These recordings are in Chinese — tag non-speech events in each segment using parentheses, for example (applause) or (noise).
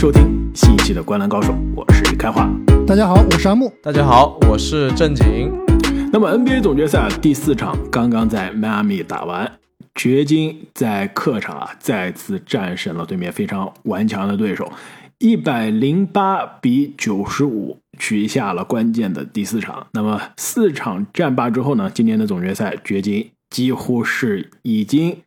收听新一期的《观澜高手》，我是开花。大家好，我是阿木。大家好，我是正经。那么 NBA 总决赛第四场刚刚在迈阿密打完，掘金在客场啊再次战胜了对面非常顽强的对手，一百零八比九十五取下了关键的第四场。那么四场战罢之后呢，今年的总决赛掘金几乎是已经。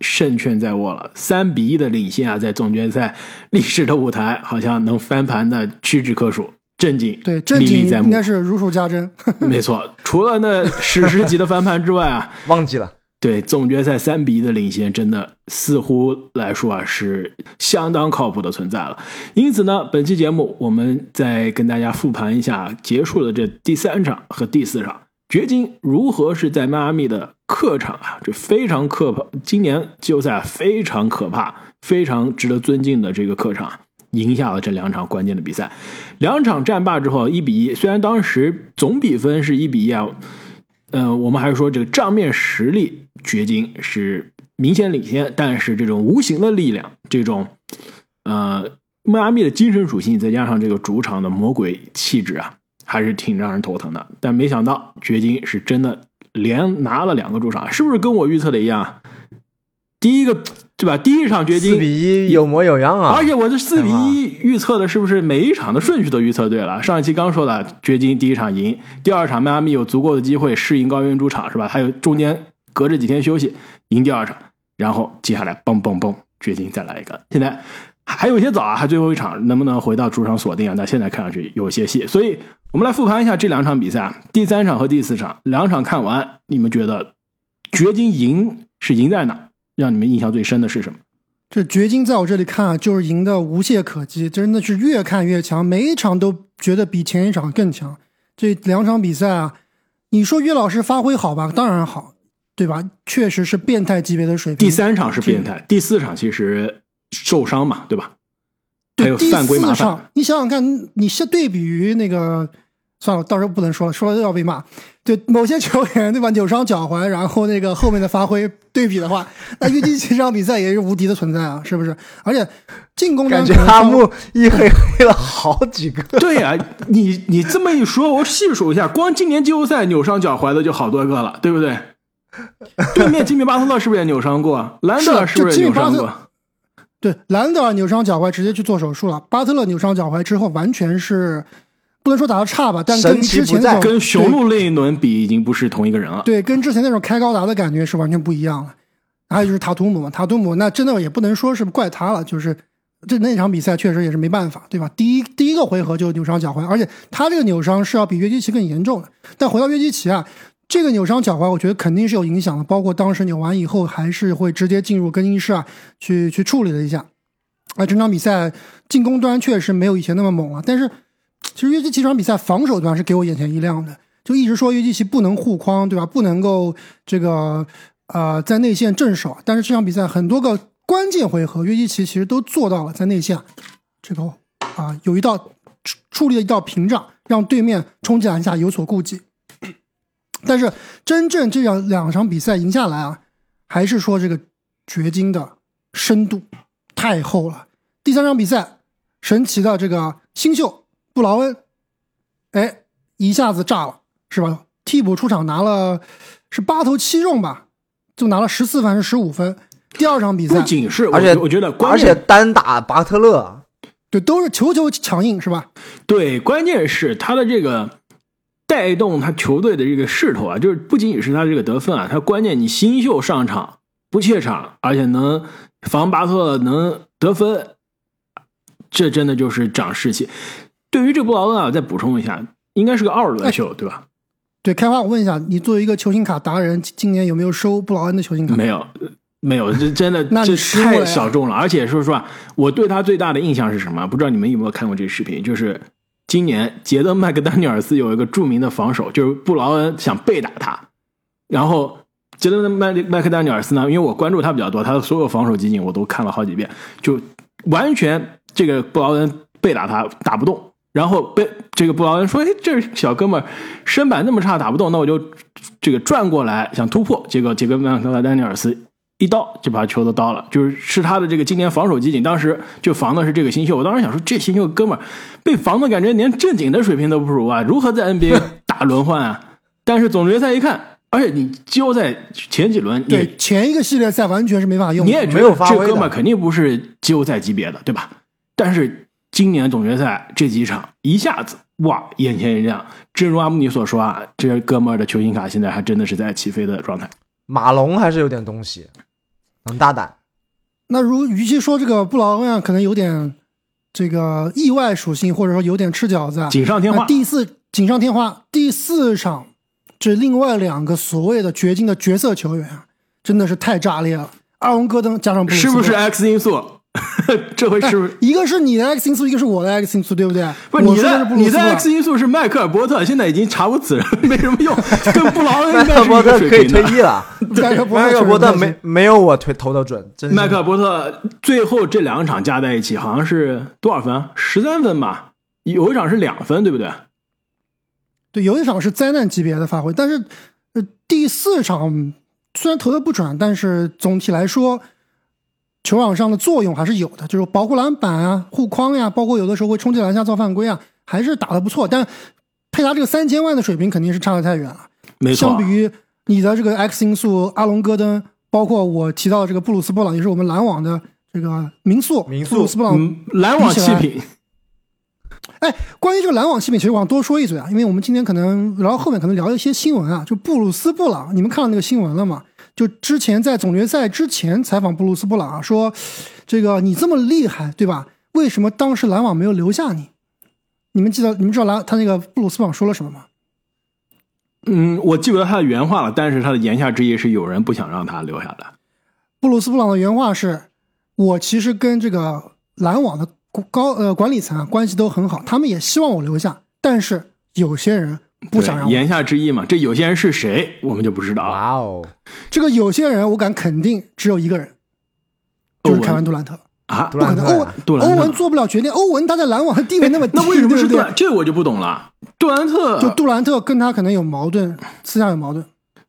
胜券在握了，三比一的领先啊，在总决赛历史的舞台，好像能翻盘的屈指可数。震惊，对，震惊应该是如数家珍。(laughs) 没错，除了那史诗级的翻盘之外啊，(laughs) 忘记了。对，总决赛三比一的领先，真的似乎来说啊，是相当靠谱的存在了。因此呢，本期节目我们再跟大家复盘一下结束的这第三场和第四场。掘金如何是在迈阿密的客场啊？这非常可怕，今年季后赛非常可怕、非常值得尊敬的这个客场，赢下了这两场关键的比赛。两场战罢之后，一比一。虽然当时总比分是一比一啊，呃，我们还是说这个账面实力，掘金是明显领先，但是这种无形的力量，这种呃迈阿密的精神属性，再加上这个主场的魔鬼气质啊。还是挺让人头疼的，但没想到掘金是真的连拿了两个主场，是不是跟我预测的一样？第一个对吧？第一场掘金四比一有模有样啊！而且我这四比一预测的是不是每一场的顺序都预测对了？上一期刚说了，掘金第一场赢，第二场迈阿密有足够的机会适应高原主场是吧？还有中间隔着几天休息赢第二场，然后接下来嘣嘣嘣，掘金再来一个，现在。还有些早啊，还最后一场能不能回到主场锁定啊？那现在看上去有些戏，所以我们来复盘一下这两场比赛啊，第三场和第四场两场看完，你们觉得掘金赢是赢在哪？让你们印象最深的是什么？这掘金在我这里看啊，就是赢的无懈可击，真的是越看越强，每一场都觉得比前一场更强。这两场比赛啊，你说岳老师发挥好吧？当然好，对吧？确实是变态级别的水平。第三场是变态，第四场其实。受伤嘛，对吧？还有犯规麻烦。你想想看，你是对比于那个，算了，到时候不能说了，说了又要被骂。对某些球员，对吧？扭伤脚踝，然后那个后面的发挥对比的话，那约基奇这场比赛也是无敌的存在啊，是不是？而且进攻感觉阿木一黑黑了好几个。(laughs) 对呀，你你这么一说，我细数一下，光今年季后赛扭伤脚踝的就好多个了，对不对？对面吉米巴特勒是不是也扭伤过？兰德尔是不是也扭伤过？对，兰德尔扭伤脚踝，直接去做手术了。巴特勒扭伤脚踝之后，完全是不能说打的差吧，但跟之前那种跟雄鹿那一轮比，已经不是同一个人了。对，跟之前那种开高达的感觉是完全不一样了。还有就是塔图姆嘛，塔图姆那真的也不能说是怪他了，就是这那场比赛确实也是没办法，对吧？第一第一个回合就扭伤脚踝，而且他这个扭伤是要比约基奇更严重的。但回到约基奇啊。这个扭伤脚踝，我觉得肯定是有影响的，包括当时扭完以后，还是会直接进入更衣室啊，去去处理了一下。啊，整场比赛进攻端确实没有以前那么猛了，但是其实约基奇这场比赛防守端是给我眼前一亮的，就一直说约基奇不能护框，对吧？不能够这个呃在内线镇守，但是这场比赛很多个关键回合，约基奇其实都做到了在内线这个啊有一道树立了一道屏障，让对面冲击篮下有所顾忌。但是真正这样两场比赛赢下来啊，还是说这个掘金的深度太厚了。第三场比赛，神奇的这个新秀布劳恩，哎，一下子炸了，是吧？替补出场拿了是八投七中吧，就拿了十四分还是十五分。第二场比赛不仅是，而且我觉得，而且单打巴特勒，对，都是球球强硬，是吧？对，关键是他的这个。带动他球队的这个势头啊，就是不仅仅是他这个得分啊，他关键你新秀上场不怯场，而且能防巴特能得分，这真的就是长士气。对于这布劳恩啊，再补充一下，应该是个二轮秀，对吧？对，开花，我问一下，你作为一个球星卡达人，今年有没有收布劳恩的球星卡？没有，没有，这真的 (laughs) 这太小众了。而且说实话，我对他最大的印象是什么？不知道你们有没有看过这个视频？就是。今年杰德麦克丹尼尔斯有一个著名的防守，就是布劳恩想背打他，然后杰德麦麦克丹尼尔斯呢，因为我关注他比较多，他的所有防守集锦我都看了好几遍，就完全这个布劳恩背打他打不动，然后被这个布劳恩说：“哎，这小哥们身板那么差打不动，那我就这个转过来想突破。”结果杰德麦克丹尼尔斯一刀就把球都刀了，就是是他的这个今年防守集锦，当时就防的是这个新秀。我当时想说，这新秀哥们儿被防的感觉连正经的水平都不如啊，如何在 NBA (laughs) 打轮换啊？但是总决赛一看，而且你季后赛前几轮，对前一个系列赛完全是没法用，你也没有发挥这哥们儿肯定不是季后赛级别的，对吧？但是今年总决赛这几场一下子，哇，眼前一亮。正如阿姆尼所说啊，这哥们儿的球星卡现在还真的是在起飞的状态。马龙还是有点东西。很大胆。那如与其说这个布劳恩啊，可能有点这个意外属性，或者说有点吃饺子。锦上添花。第四锦上添花，第四场这另外两个所谓的掘金的角色球员啊，真的是太炸裂了。阿隆戈登加上布鲁斯，是不是 X 因素？(laughs) 这回是不是一个是你的 X 因素，一个是我的 X 因素，对不对？不是你的你的 X 因素是迈克尔波特，现在已经查无此人，没什么用。(laughs) 跟布劳恩迈克尔波特可以退役了。迈克尔波特没没有我推投的准。迈克尔波特最后这两场加在一起好像是多少分？十三分吧。有一场是两分，对不对？对，有一场是灾难级别的发挥，但是呃第四场虽然投的不准，但是总体来说。球场上的作用还是有的，就是保护篮板啊、护框呀，包括有的时候会冲击篮下造犯规啊，还是打的不错。但佩达这个三千万的水平肯定是差得太远了。没错，相比于你的这个 X 因素，阿隆戈登，包括我提到的这个布鲁斯布朗，也是我们篮网的这个民宿，民宿布鲁斯布朗篮网弃品。(laughs) 哎，关于这个篮网弃品，其实我想多说一嘴啊，因为我们今天可能然后后面可能聊一些新闻啊，就布鲁斯布朗，你们看到那个新闻了吗？就之前在总决赛之前采访布鲁斯布朗啊，说，这个你这么厉害，对吧？为什么当时篮网没有留下你？你们记得你们知道篮他那个布鲁斯布朗说了什么吗？嗯，我记不得他的原话了，但是他的言下之意是有人不想让他留下来。布鲁斯布朗的原话是：我其实跟这个篮网的高呃管理层啊关系都很好，他们也希望我留下，但是有些人。不想让言下之意嘛？这有些人是谁，我们就不知道。哇哦，这个有些人，我敢肯定只有一个人，就是凯文杜兰特啊！不可能，欧文欧文做不了决定。欧文他在篮网的地位那么低，那为什么是杜兰？这我就不懂了。杜兰特就杜兰特跟他可能有矛盾，私下有矛盾，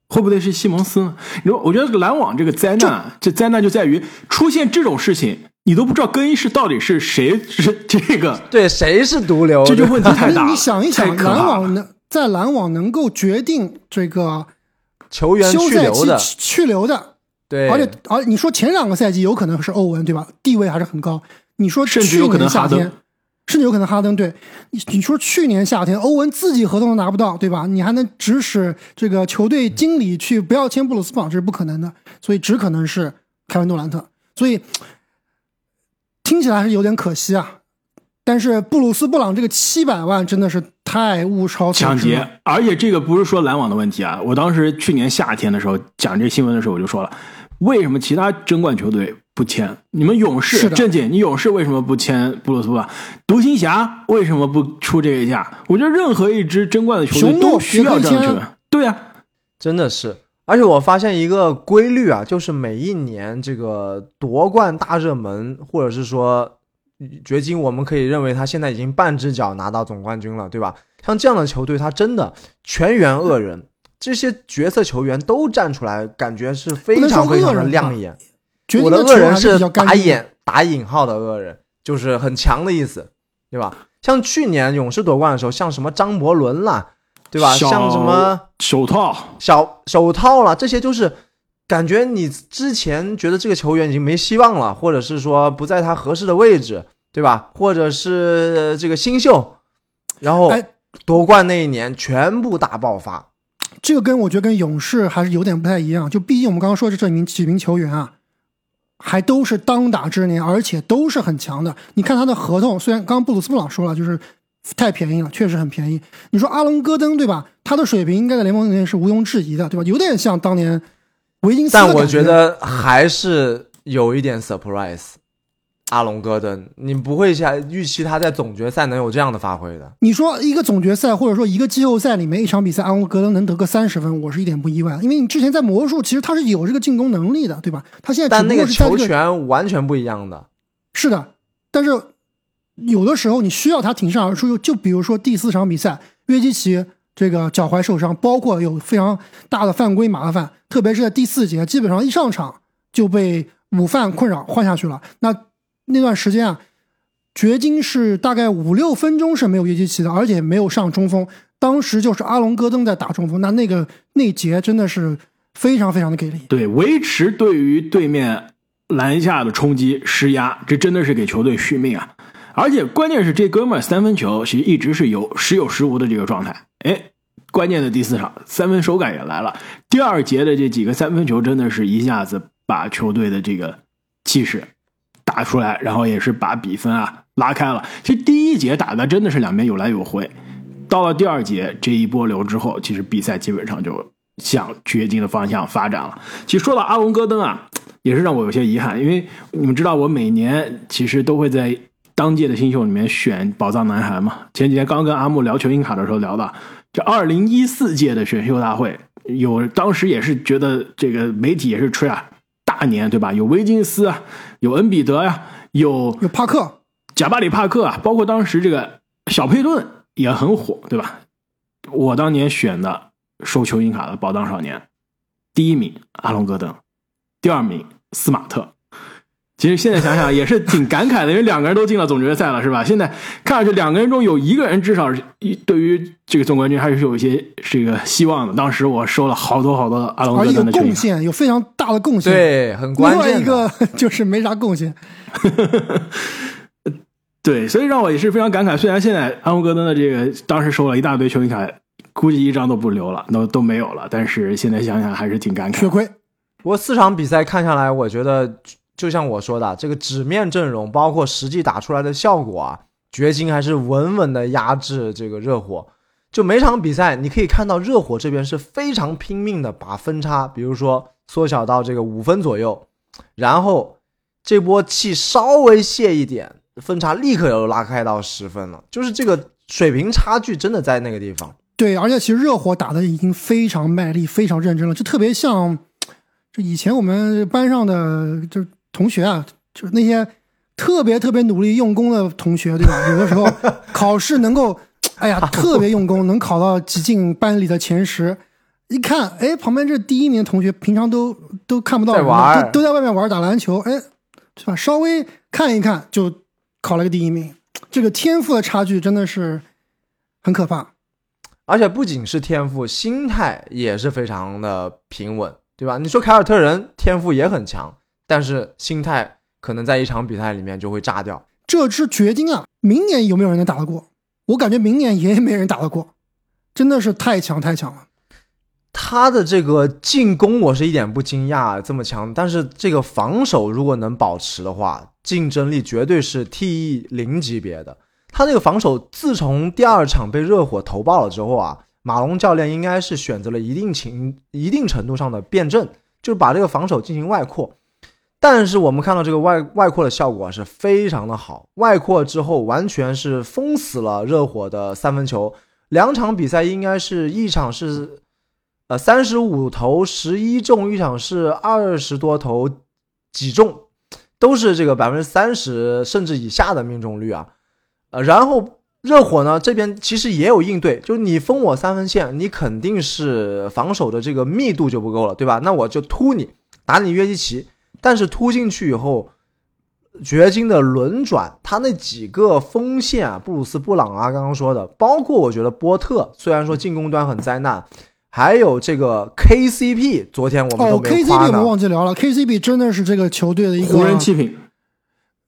会不会是西蒙斯呢？你说，我觉得这个篮网这个灾难，这灾难就在于出现这种事情，你都不知道更衣室到底是谁是这个对谁是毒瘤，这就问题太大。(laughs) 你想一想，篮网的。在篮网能够决定这个球员休赛期去留的，对，而且而你说前两个赛季有可能是欧文对吧？地位还是很高。你说甚至有可能夏天，甚至有可能哈登对。你你说去年夏天欧文自己合同都拿不到对吧？你还能指使这个球队经理去不要签布鲁斯堡，这是不可能的。所以只可能是凯文杜兰特。所以听起来还是有点可惜啊。但是布鲁斯布朗这个七百万真的是太物超抢劫，而且这个不是说篮网的问题啊！我当时去年夏天的时候讲这新闻的时候，我就说了，为什么其他争冠球队不签？你们勇士正经，你勇士为什么不签布鲁斯布朗？独行侠为什么不出这个价？我觉得任何一支争冠的球队都需要这样球员。对呀，真的是。而且我发现一个规律啊，就是每一年这个夺冠大热门，或者是说。掘金，我们可以认为他现在已经半只脚拿到总冠军了，对吧？像这样的球队，他真的全员恶人，这些角色球员都站出来，感觉是非常非常的亮眼。我的恶人是打眼打引号的恶人，就是很强的意思，对吧？像去年勇士夺冠的时候，像什么张伯伦啦，对吧？像什么手套小手套啦，这些就是。感觉你之前觉得这个球员已经没希望了，或者是说不在他合适的位置，对吧？或者是这个新秀，然后夺冠那一年全部大爆发。这个跟我觉得跟勇士还是有点不太一样。就毕竟我们刚刚说的这名几名球员啊，还都是当打之年，而且都是很强的。你看他的合同，虽然刚刚布鲁斯布朗说了，就是太便宜了，确实很便宜。你说阿隆戈登对吧？他的水平应该在联盟里面是毋庸置疑的，对吧？有点像当年。维金斯，但我觉得还是有一点 surprise。阿隆戈登，你不会想预期他在总决赛能有这样的发挥的。你说一个总决赛，或者说一个季后赛里面一场比赛，阿隆戈登能得个三十分，我是一点不意外，因为你之前在魔术，其实他是有这个进攻能力的，对吧？他现在但那个球权完全不一样的。是的，但是有的时候你需要他挺身而出，就比如说第四场比赛，约基奇。这个脚踝受伤，包括有非常大的犯规麻烦，特别是在第四节，基本上一上场就被午饭困扰换下去了。那那段时间啊，掘金是大概五六分钟是没有约基奇的，而且没有上中锋。当时就是阿隆戈登在打中锋，那那个那节真的是非常非常的给力。对，维持对于对面篮下的冲击施压，这真的是给球队续命啊！而且关键是这哥们三分球其实一直是有时有时无的这个状态。哎，关键的第四场三分手感也来了，第二节的这几个三分球真的是一下子把球队的这个气势打出来，然后也是把比分啊拉开了。其实第一节打的真的是两边有来有回。到了第二节这一波流之后，其实比赛基本上就向掘金的方向发展了。其实说到阿隆戈登啊，也是让我有些遗憾，因为你们知道我每年其实都会在当届的新秀里面选宝藏男孩嘛。前几天刚跟阿木聊球星卡的时候聊的，这二零一四届的选秀大会，有当时也是觉得这个媒体也是吹啊大年对吧？有威金斯啊，有恩比德呀，有有帕克、贾巴里帕克啊，包括当时这个小佩顿。也很火，对吧？我当年选的收球星卡的宝藏少年，第一名阿隆戈登，第二名斯马特。其实现在想想也是挺感慨的，因为两个人都进了总决赛了，是吧？现在看上去两个人中有一个人至少是对于这个总冠军还是有一些这个希望的。当时我收了好多好多阿隆戈登的贡献，有非常大的贡献，对，很关键。另外一个就是没啥贡献。对，所以让我也是非常感慨。虽然现在阿隆戈登的这个当时收了一大堆球星卡，估计一张都不留了，都都没有了。但是现在想想还是挺感慨。血亏。不过四场比赛看下来，我觉得就像我说的，这个纸面阵容包括实际打出来的效果啊，掘金还是稳稳的压制这个热火。就每场比赛你可以看到，热火这边是非常拼命的把分差，比如说缩小到这个五分左右，然后这波气稍微泄一点。分差立刻又拉开到十分了，就是这个水平差距真的在那个地方。对，而且其实热火打的已经非常卖力、非常认真了，就特别像就以前我们班上的就同学啊，就是那些特别特别努力用功的同学，对吧？(laughs) 有的时候考试能够，哎呀，特别用功，能考到挤进班里的前十。一看，哎，旁边这第一名同学平常都都看不到，都都在外面玩打篮球，哎，是吧？稍微看一看就。考了个第一名，这个天赋的差距真的是很可怕，而且不仅是天赋，心态也是非常的平稳，对吧？你说凯尔特人天赋也很强，但是心态可能在一场比赛里面就会炸掉。这支掘金啊，明年有没有人能打得过？我感觉明年也没人打得过，真的是太强太强了。他的这个进攻我是一点不惊讶，这么强，但是这个防守如果能保持的话，竞争力绝对是 T 一零级别的。他这个防守自从第二场被热火投爆了之后啊，马龙教练应该是选择了一定情一定程度上的辩证，就是把这个防守进行外扩。但是我们看到这个外外扩的效果是非常的好，外扩之后完全是封死了热火的三分球。两场比赛应该是一场是。呃，三十五投十一中，一场是二十多投几中，都是这个百分之三十甚至以下的命中率啊。呃，然后热火呢这边其实也有应对，就是你封我三分线，你肯定是防守的这个密度就不够了，对吧？那我就突你，打你约基奇。但是突进去以后，掘金的轮转，他那几个锋线啊，布鲁斯布朗啊，刚刚说的，包括我觉得波特，虽然说进攻端很灾难。还有这个 KCP，昨天我们都没夸 KCP 我们忘记聊了，KCP 真的是这个球队的一个无人弃品。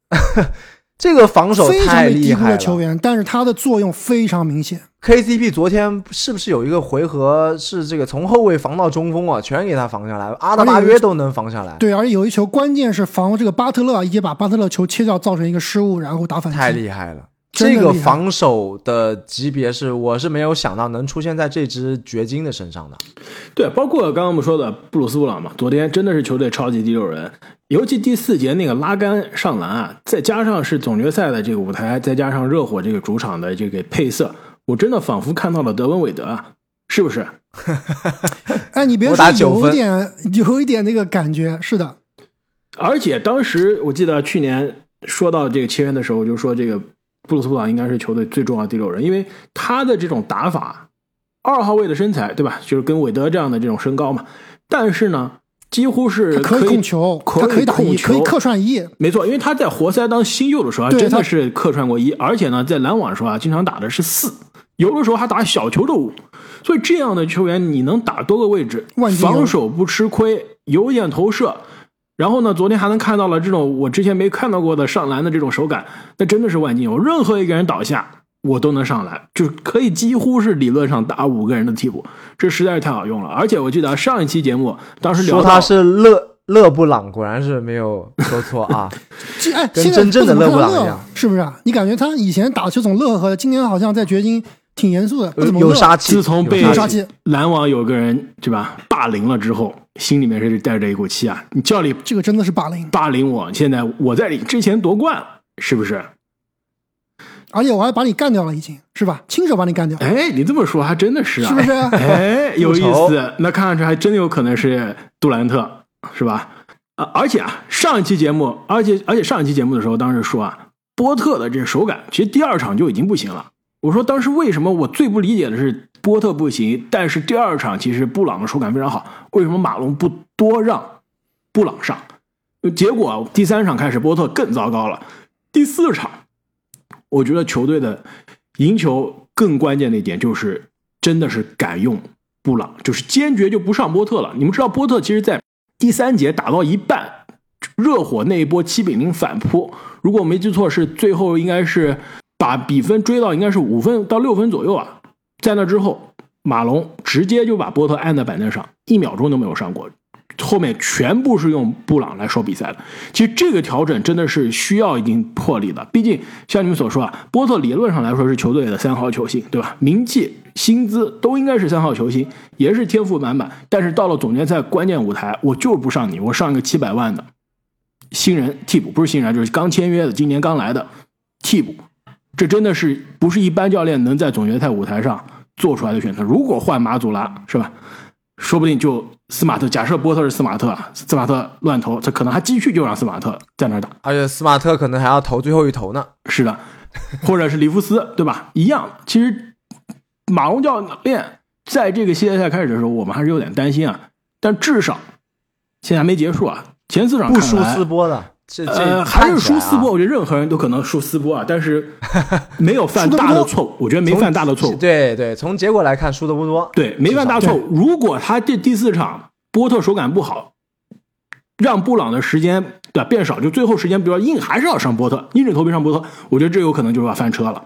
(laughs) 这个防守非常厉害了球员，但是他的作用非常明显。KCP 昨天是不是有一个回合是这个从后卫防到中锋啊，全给他防下来，阿德巴约都能防下来。对，而且有一球关键是防这个巴特勒，也把巴特勒球切掉，造成一个失误，然后打反击。太厉害了。这个防守的级别是，我是没有想到能出现在这支掘金的身上的。对，包括刚刚我们说的布鲁斯布朗嘛，昨天真的是球队超级第六人，尤其第四节那个拉杆上篮啊，再加上是总决赛的这个舞台，再加上热火这个主场的这个配色，我真的仿佛看到了德文韦德啊，是不是？(laughs) 哎，你别说，有一点，有一点那个感觉，是的。而且当时我记得去年说到这个切恩的时候，就说这个。布鲁斯布朗应该是球队最重要的第六人，因为他的这种打法，二号位的身材，对吧？就是跟韦德这样的这种身高嘛。但是呢，几乎是他可以控球，可他可以打一，可以客串一。没错，因为他在活塞当新秀的时候真的是客串过一，而且呢，在篮网的时候啊，经常打的是四，有的时候还打小球的五，所以这样的球员你能打多个位置防守不吃亏，有点投射。然后呢，昨天还能看到了这种我之前没看到过的上篮的这种手感，那真的是万金油。任何一个人倒下，我都能上篮，就可以几乎是理论上打五个人的替补，这实在是太好用了。而且我记得上一期节目当时聊说他是勒勒布朗，果然是没有说错啊。(laughs) 这哎，跟真正的勒布朗一样是不是啊？你感觉他以前打球总乐呵的，今年好像在掘金挺严肃的，不怎么。有杀气，自从被篮网有个人对吧霸凌了之后，心里面是带着一股气啊！你教练这个真的是霸凌，霸凌我，现在我在你之前夺冠，是不是？而且我还把你干掉了，已经是吧？亲手把你干掉，哎，你这么说还真的是啊，是不是？哎，(laughs) 有意思，那看上去还真有可能是杜兰特，是吧？啊，而且啊，上一期节目，而且而且上一期节目的时候，当时说啊，波特的这个手感，其实第二场就已经不行了。我说当时为什么我最不理解的是波特不行，但是第二场其实布朗的手感非常好，为什么马龙不多让布朗上？结果第三场开始，波特更糟糕了。第四场，我觉得球队的赢球更关键的一点就是，真的是敢用布朗，就是坚决就不上波特了。你们知道，波特其实在第三节打到一半，热火那一波七比零反扑，如果我没记错，是最后应该是把比分追到应该是五分到六分左右啊。在那之后，马龙直接就把波特按在板凳上，一秒钟都没有上过。后面全部是用布朗来说比赛的。其实这个调整真的是需要一定魄力的，毕竟像你们所说啊，波特理论上来说是球队的三号球星，对吧？名气、薪资都应该是三号球星，也是天赋满满。但是到了总决赛关键舞台，我就是不上你，我上一个七百万的新人替补，不是新人，就是刚签约的，今年刚来的替补。这真的是不是一般教练能在总决赛舞台上做出来的选择？如果换马祖拉，是吧？说不定就斯马特，假设波特是斯马特啊，斯马特乱投，这可能还继续就让斯马特在那打。而且斯马特可能还要投最后一投呢。是的，或者是里夫斯，对吧？一样。其实马龙教练在这个系列赛开始的时候，我们还是有点担心啊。但至少现在还没结束啊，前四场不输斯波的，这这呃，还是输斯波，我觉得任何人都可能输斯波啊，但是没有犯大的错误，我觉得没犯大的错误。对对，从结果来看，输的不多。对，没犯大错误。如果他这第四场波特手感不好，让布朗的时间对吧变少，就最后时间比较硬，还是要上波特，硬着头皮上波特，我觉得这有可能就是要翻车了。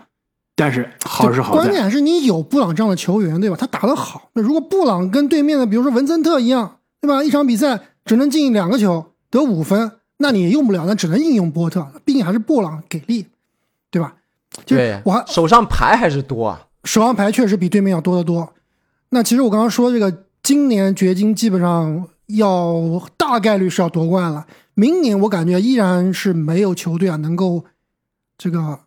但是好是好，关键是你有布朗这样的球员，对吧？他打得好。那如果布朗跟对面的，比如说文森特一样，对吧？一场比赛只能进两个球，得五分，那你也用不了，那只能应用波特。毕竟还是布朗给力，对吧？就是对我还手上牌还是多啊。手上牌确实比对面要多得多。那其实我刚刚说这个，今年掘金基本上要大概率是要夺冠了。明年我感觉依然是没有球队啊能够这个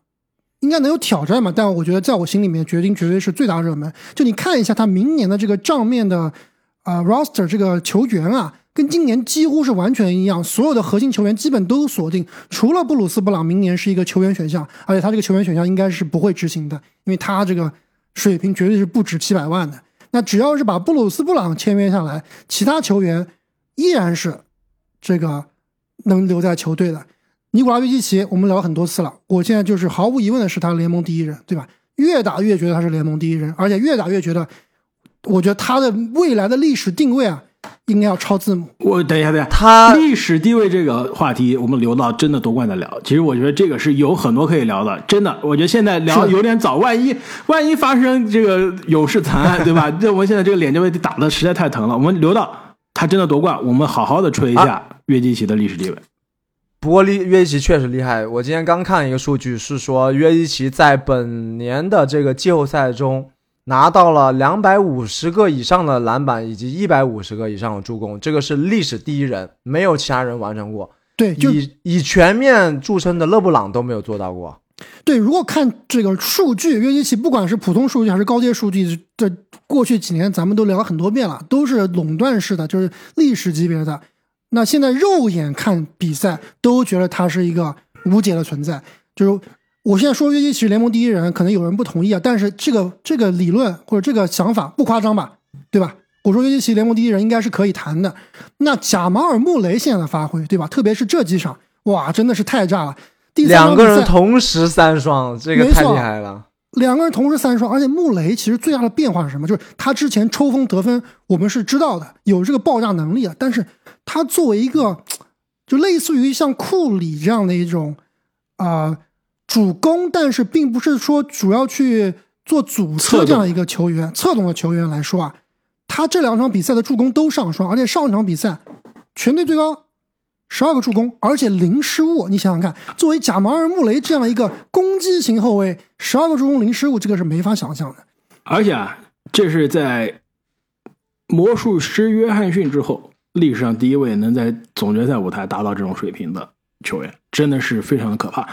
应该能有挑战嘛，但我觉得在我心里面，掘金绝对是最大热门。就你看一下他明年的这个账面的啊、roster 这个球员啊，跟今年几乎是完全一样，所有的核心球员基本都锁定，除了布鲁斯布朗明年是一个球员选项，而且他这个球员选项应该是不会执行的，因为他这个水平绝对是不止七百万的。那只要是把布鲁斯布朗签约下来，其他球员依然是这个能留在球队的。尼古拉约基奇，我们聊很多次了，我现在就是毫无疑问的是他联盟第一人，对吧？越打越觉得他是联盟第一人，而且越打越觉得，我觉得他的未来的历史定位啊，应该要抄字母。我等一下，等一下，他历史地位这个话题，我们留到真的夺冠再聊。其实我觉得这个是有很多可以聊的，真的。我觉得现在聊有点早，万一万一发生这个勇士惨案，(laughs) 对吧？这我们现在这个脸就被打的实在太疼了。我们留到他真的夺冠，我们好好的吹一下约基奇的历史地位。不过利约基奇确实厉害。我今天刚看一个数据，是说约基奇在本年的这个季后赛中拿到了两百五十个以上的篮板以及一百五十个以上的助攻，这个是历史第一人，没有其他人完成过。对，就以以全面著称的勒布朗都没有做到过。对，如果看这个数据，约基奇不管是普通数据还是高阶数据，这过去几年咱们都聊了很多遍了，都是垄断式的，就是历史级别的。那现在肉眼看比赛，都觉得他是一个无解的存在。就是我现在说约基奇联盟第一人，可能有人不同意啊，但是这个这个理论或者这个想法不夸张吧，对吧？我我说约基奇联盟第一人应该是可以谈的。那贾马尔穆雷现在的发挥，对吧？特别是这几场，哇，真的是太炸了。第三两个人同时三双，这个太厉害了。两个人同时三双，而且穆雷其实最大的变化是什么？就是他之前抽风得分，我们是知道的，有这个爆炸能力的。但是他作为一个，就类似于像库里这样的一种啊主攻，但是并不是说主要去做组织这样一个球员，侧动的球员来说啊，他这两场比赛的助攻都上双，而且上一场比赛全队最高。十二个助攻，而且零失误。你想想看，作为贾马尔·穆雷这样一个攻击型后卫，十二个助攻零失误，这个是没法想象的。而且啊，这是在魔术师约翰逊之后，历史上第一位能在总决赛舞台达到这种水平的球员，真的是非常的可怕。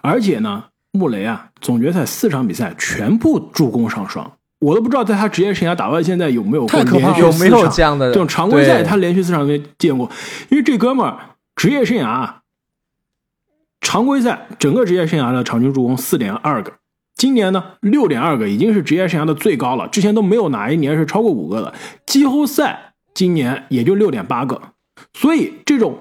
而且呢，穆雷啊，总决赛四场比赛全部助攻上双，我都不知道在他职业生涯打到现在有没有太可怕有没有这样的这种常规赛他连续四场没见过，因为这哥们儿。职业生涯，常规赛整个职业生涯的场均助攻四点二个，今年呢六点二个，已经是职业生涯的最高了。之前都没有哪一年是超过五个的。季后赛今年也就六点八个，所以这种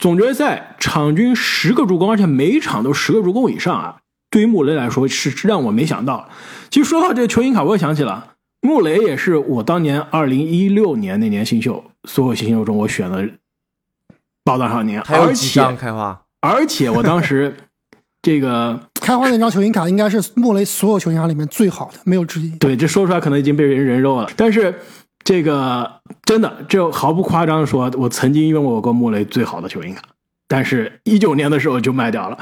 总决赛场均十个助攻，而且每一场都十个助攻以上啊，对于穆雷来说是让我没想到。其实说到这个球星卡，我又想起了穆雷，也是我当年二零一六年那年新秀，所有新秀中我选的。报道少年，而且开花，而且我当时 (laughs) 这个开花那张球星卡应该是穆雷所有球星卡里面最好的，没有之一。对，这说出来可能已经被人人肉了，但是这个真的，这毫不夸张的说，我曾经拥有过穆雷最好的球星卡，但是一九年的时候就卖掉了。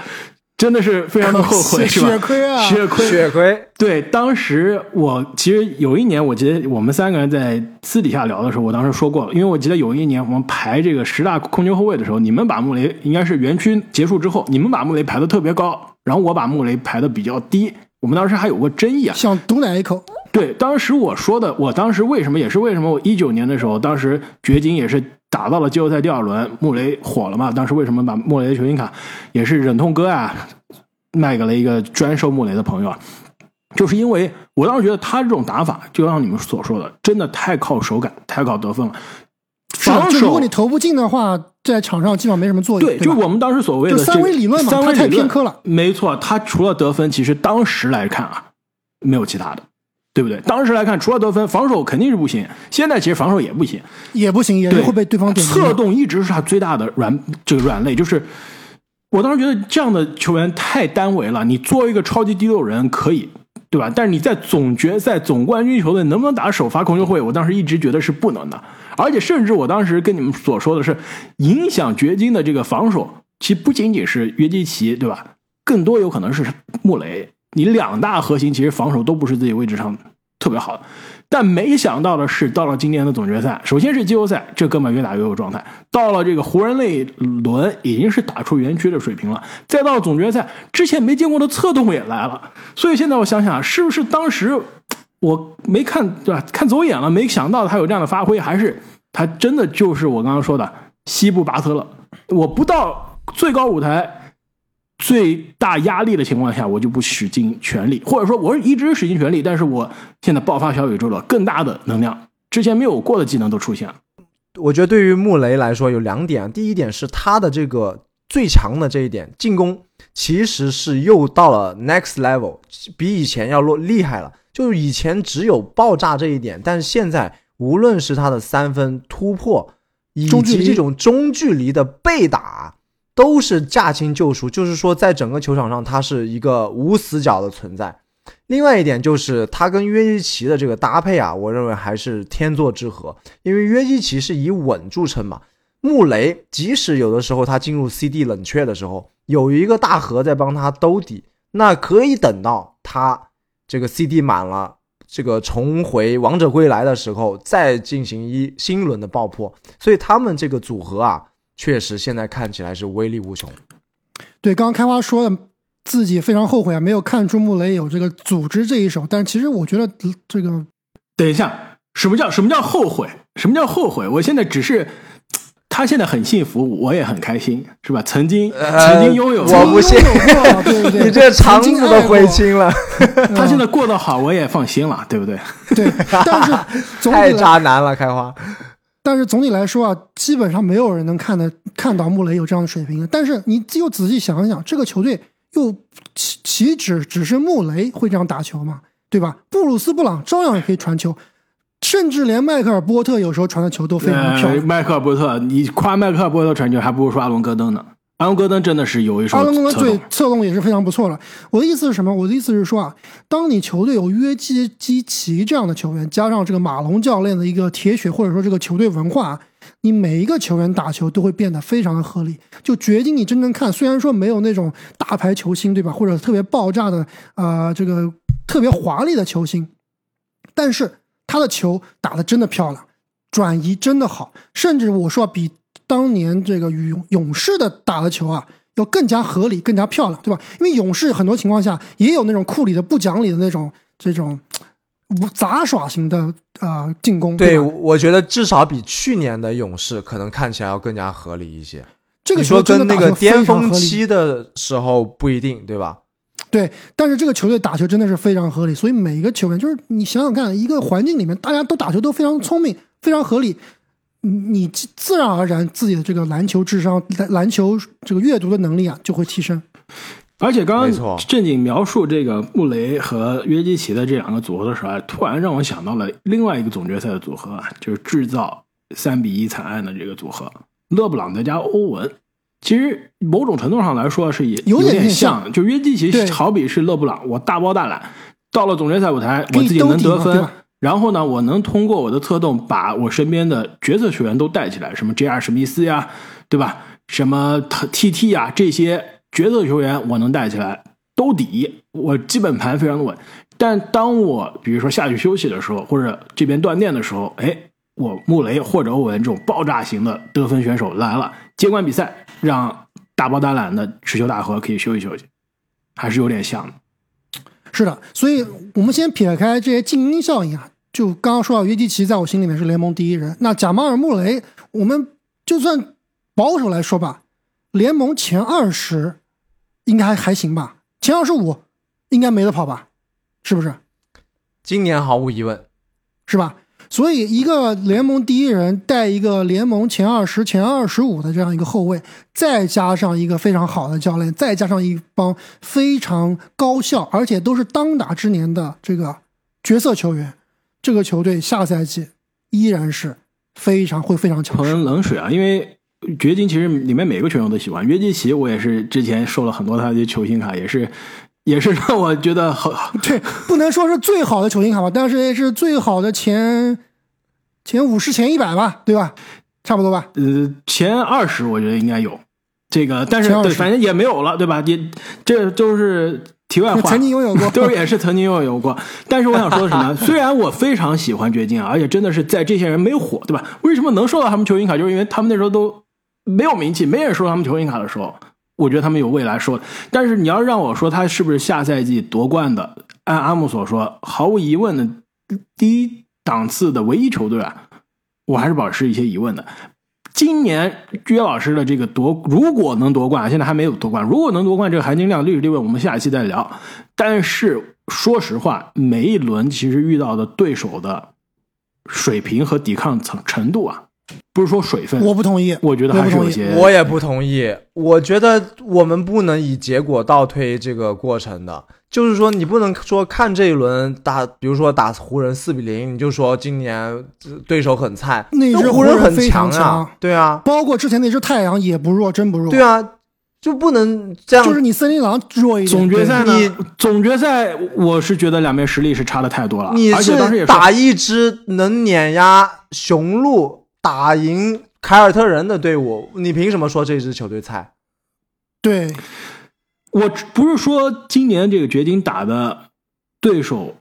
真的是非常的后悔，是吧？血亏啊，血亏，血亏。对，当时我其实有一年，我记得我们三个人在私底下聊的时候，我当时说过了，因为我记得有一年我们排这个十大控球后卫的时候，你们把穆雷应该是园区结束之后，你们把穆雷排的特别高，然后我把穆雷排的比较低，我们当时还有过争议啊，想毒奶一口。对，当时我说的，我当时为什么也是为什么我一九年的时候，当时掘金也是。打到了季后赛第二轮，穆雷火了嘛？当时为什么把穆雷的球星卡也是忍痛割啊，卖给了一个专收穆雷的朋友啊？就是因为我当时觉得他这种打法，就像你们所说的，真的太靠手感，太靠得分了。防守，如果你投不进的话，在场上基本上没什么作用。对，就我们当时所谓的三维理论嘛，他太偏科了。没错，他除了得分，其实当时来看啊，没有其他的。对不对？当时来看，除了得分，防守肯定是不行。现在其实防守也不行，也不行，也是会被对方点。策动一直是他最大的软这个软肋，就是我当时觉得这样的球员太单维了。你作为一个超级第六人可以，对吧？但是你在总决赛、总冠军球队能不能打首发控球会？我当时一直觉得是不能的。而且甚至我当时跟你们所说的是，影响掘金的这个防守，其实不仅仅是约基奇，对吧？更多有可能是穆雷。你两大核心其实防守都不是自己位置上特别好的，但没想到的是，到了今年的总决赛，首先是季后赛，这哥们越打越有状态；到了这个湖人那轮，已经是打出园区的水平了；再到总决赛，之前没见过的侧动也来了。所以现在我想想，是不是当时我没看对吧？看走眼了，没想到他有这样的发挥，还是他真的就是我刚刚说的西部拔特了？我不到最高舞台。最大压力的情况下，我就不使尽全力，或者说我一直使尽全力，但是我现在爆发小宇宙了，更大的能量，之前没有过的技能都出现了。我觉得对于穆雷来说有两点，第一点是他的这个最强的这一点，进攻其实是又到了 next level，比以前要落厉害了。就是以前只有爆炸这一点，但是现在无论是他的三分突破，以及这种中距离的被打。都是驾轻就熟，就是说，在整个球场上，他是一个无死角的存在。另外一点就是他跟约基奇的这个搭配啊，我认为还是天作之合。因为约基奇是以稳著称嘛，穆雷即使有的时候他进入 CD 冷却的时候，有一个大核在帮他兜底，那可以等到他这个 CD 满了，这个重回王者归来的时候，再进行一新轮的爆破。所以他们这个组合啊。确实，现在看起来是威力无穷。对，刚刚开花说的自己非常后悔啊，没有看出穆雷有这个组织这一手。但其实我觉得这个，等一下，什么叫什么叫后悔？什么叫后悔？我现在只是。他现在很幸福，我也很开心，是吧？曾经呃曾经拥有，我不信 (laughs) 你这肠子都悔青了，他现在过得好，我也放心了，对不对？(laughs) 对，但是总体 (laughs) 太渣男了，开花。但是总体来说啊，基本上没有人能看得看到穆雷有这样的水平。但是你又仔细想一想，这个球队又岂岂止只是穆雷会这样打球嘛，对吧？布鲁斯布朗照样也可以传球，甚至连迈克尔波特有时候传的球都非常漂呃，亮。迈克尔波特，你夸迈克尔波特传球，还不如说阿伦戈登呢。阿隆戈登真的是有一手阿隆戈策动，对侧动也是非常不错了。我的意思是什么？我的意思是说啊，当你球队有约基基奇这样的球员，加上这个马龙教练的一个铁血或者说这个球队文化，你每一个球员打球都会变得非常的合理。就掘金，你真正看，虽然说没有那种大牌球星，对吧？或者特别爆炸的呃这个特别华丽的球星，但是他的球打得真的漂亮，转移真的好，甚至我说比当年这个勇勇士的打的球啊要更加合理、更加漂亮，对吧？因为勇士很多情况下也有那种库里的不讲理的那种这种 (tsk) 杂耍型的呃进攻，对，吧？我觉得至少比去年的勇士可能看起来要更加合理一些。这个球跟那个巅峰期的时候不一定，对吧？对，但是这个球队打球真的是非常合理，所以每一个球员就是你想想看，一个环境里面大家都打球都非常聪明，非常合理，你你自自然而然自己的这个篮球智商、篮篮球这个阅读的能力啊就会提升。而且刚刚正经描述这个穆雷和约基奇的这两个组合的时候啊，突然让我想到了另外一个总决赛的组合啊，就是制造三比一惨案的这个组合，勒布朗再加欧文。其实某种程度上来说是也点有点像，就约基奇好比是勒布朗，我大包大揽，到了总决赛舞台，我自己能得分然后呢，我能通过我的策动把我身边的角色球员都带起来，什么 J.R. 史密斯呀，对吧？什么 T.T. 呀，这些角色球员我能带起来，兜底，我基本盘非常的稳。但当我比如说下去休息的时候，或者这边断电的时候，哎，我穆雷或者欧文这种爆炸型的得分选手来了，接管比赛，让大包大揽的持球大河可以休息休息，还是有点像的。是的，所以我们先撇开这些静音效应啊，就刚刚说到约基奇，在我心里面是联盟第一人。那贾马尔穆雷，我们就算保守来说吧，联盟前二十应该还还行吧，前二十五应该没得跑吧，是不是？今年毫无疑问，是吧？所以一个联盟第一人带一个联盟前二十、前二十五的这样一个后卫，再加上一个非常好的教练，再加上一帮非常高效而且都是当打之年的这个角色球员，这个球队下赛季依然是非常会非常强势。泼冷水啊，因为掘金其实里面每个球员都喜欢，约基奇我也是之前收了很多他的球星卡，也是也是让我觉得很 (laughs) 对，不能说是最好的球星卡吧，但是也是最好的前前五十、前一百吧，对吧？差不多吧。呃前二十我觉得应该有这个，但是对反正也没有了，对吧？也这都是题外话，曾经拥有过 (laughs) 都是也是曾经拥有过。但是我想说的是什么？(laughs) 虽然我非常喜欢掘金啊，而且真的是在这些人没火，对吧？为什么能收到他们球星卡？就是因为他们那时候都没有名气，没人收他们球星卡的时候，我觉得他们有未来说。但是你要让我说他是不是下赛季夺冠的，按阿姆所说，毫无疑问的第一档次的唯一球队啊，我还是保持一些疑问的。今年约老师的这个夺，如果能夺冠，现在还没有夺冠。如果能夺冠，这个含金量历史地位，我们下一期再聊。但是说实话，每一轮其实遇到的对手的水平和抵抗程程度啊，不是说水分，我不同意，我觉得还是有些。我也不同意。我觉得我们不能以结果倒推这个过程的，就是说你不能说看这一轮打，比如说打湖人四比零，你就说今年呃对手很菜，那支湖人很强啊强，对啊，包括之前那支太阳也不弱，真不弱。对啊，就不能这样。就是你森林狼弱一点。总决赛呢你？总决赛我是觉得两边实力是差的太多了，你而且当时也是打一支能碾压雄鹿、打赢凯尔特人的队伍，你凭什么说这支球队菜？对我不是说今年这个掘金打的对手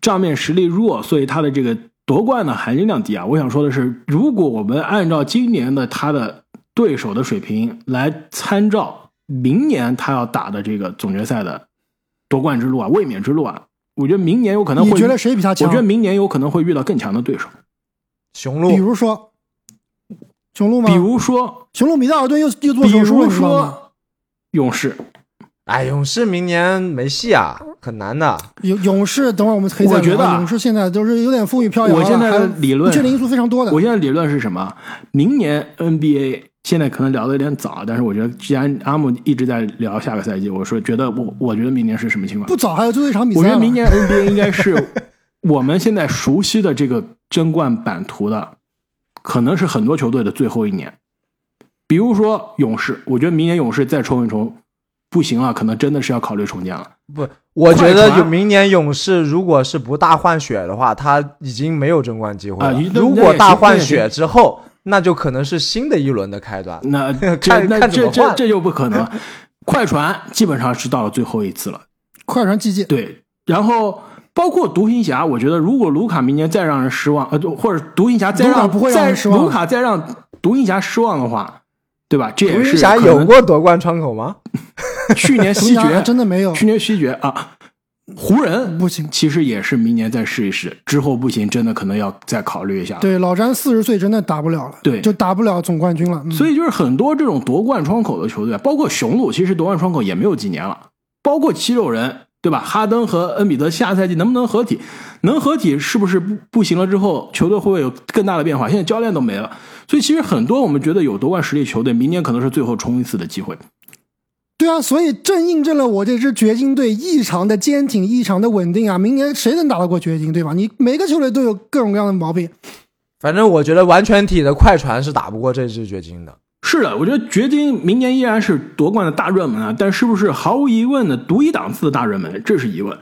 账面实力弱，所以他的这个夺冠的含金量低啊。我想说的是，如果我们按照今年的他的对手的水平来参照明年他要打的这个总决赛的夺冠之路啊、卫冕之路啊，我觉得明年有可能会，你觉得谁比他强？我觉得明年有可能会遇到更强的对手。雄鹿，比如说，雄鹿吗？比如说，雄鹿米德尔顿又又做手术了，如你知道吗？说勇士，哎，勇士明年没戏啊，很难的。勇勇士，等会儿我们可以再聊。我觉得啊勇士现在都是有点风雨飘摇，我现在的理论不确定因素非常多的我。现在理论是什么？明年 NBA 现在可能聊的有点早，但是我觉得既然阿姆一直在聊下个赛季，我说觉得我我觉得明年是什么情况？不早，还有最后一场比赛我。觉得明年 NBA 应该是 (laughs) 我们现在熟悉的这个争冠版图的，可能是很多球队的最后一年。比如说勇士，我觉得明年勇士再冲一冲不行了，可能真的是要考虑重建了。不，我觉得有明年勇士如果是不大换血的话，他已经没有争冠机会了。啊如果大换血之后，那就可能是新的一轮的开端。那这看那看怎么换这这这就不可能。(laughs) 快船基本上是到了最后一次了。快船季季，对，然后包括独行侠，我觉得如果卢卡明年再让人失望，呃，就或者独行侠再让卢卡不会让再人失望卢卡再让独行侠失望的话，对吧？这也是独行侠有过夺冠窗口吗？(laughs) 去年 (laughs) 西决，真的没有，去年西决啊，湖人不行。其实也是明年再试一试，之后不行，真的可能要再考虑一下。对，老詹四十岁真的打不了了，对就打不了总冠军了。嗯、所以就是很多这种夺冠窗口的球队，包括雄鹿，其实夺冠窗口也没有几年了，包括七六人，对吧？哈登和恩比德下赛季能不能合体？能合体是不是不不行了之后，球队会不会有更大的变化？现在教练都没了，所以其实很多我们觉得有夺冠实力球队，明年可能是最后冲一次的机会。对啊，所以正印证了我这支掘金队异常的坚挺、异常的稳定啊！明年谁能打得过掘金，对吧？你每个球队都有各种各样的毛病，反正我觉得完全体的快船是打不过这支掘金的。是的，我觉得掘金明年依然是夺冠的大热门啊，但是不是毫无疑问的独一档次的大热门，这是疑问。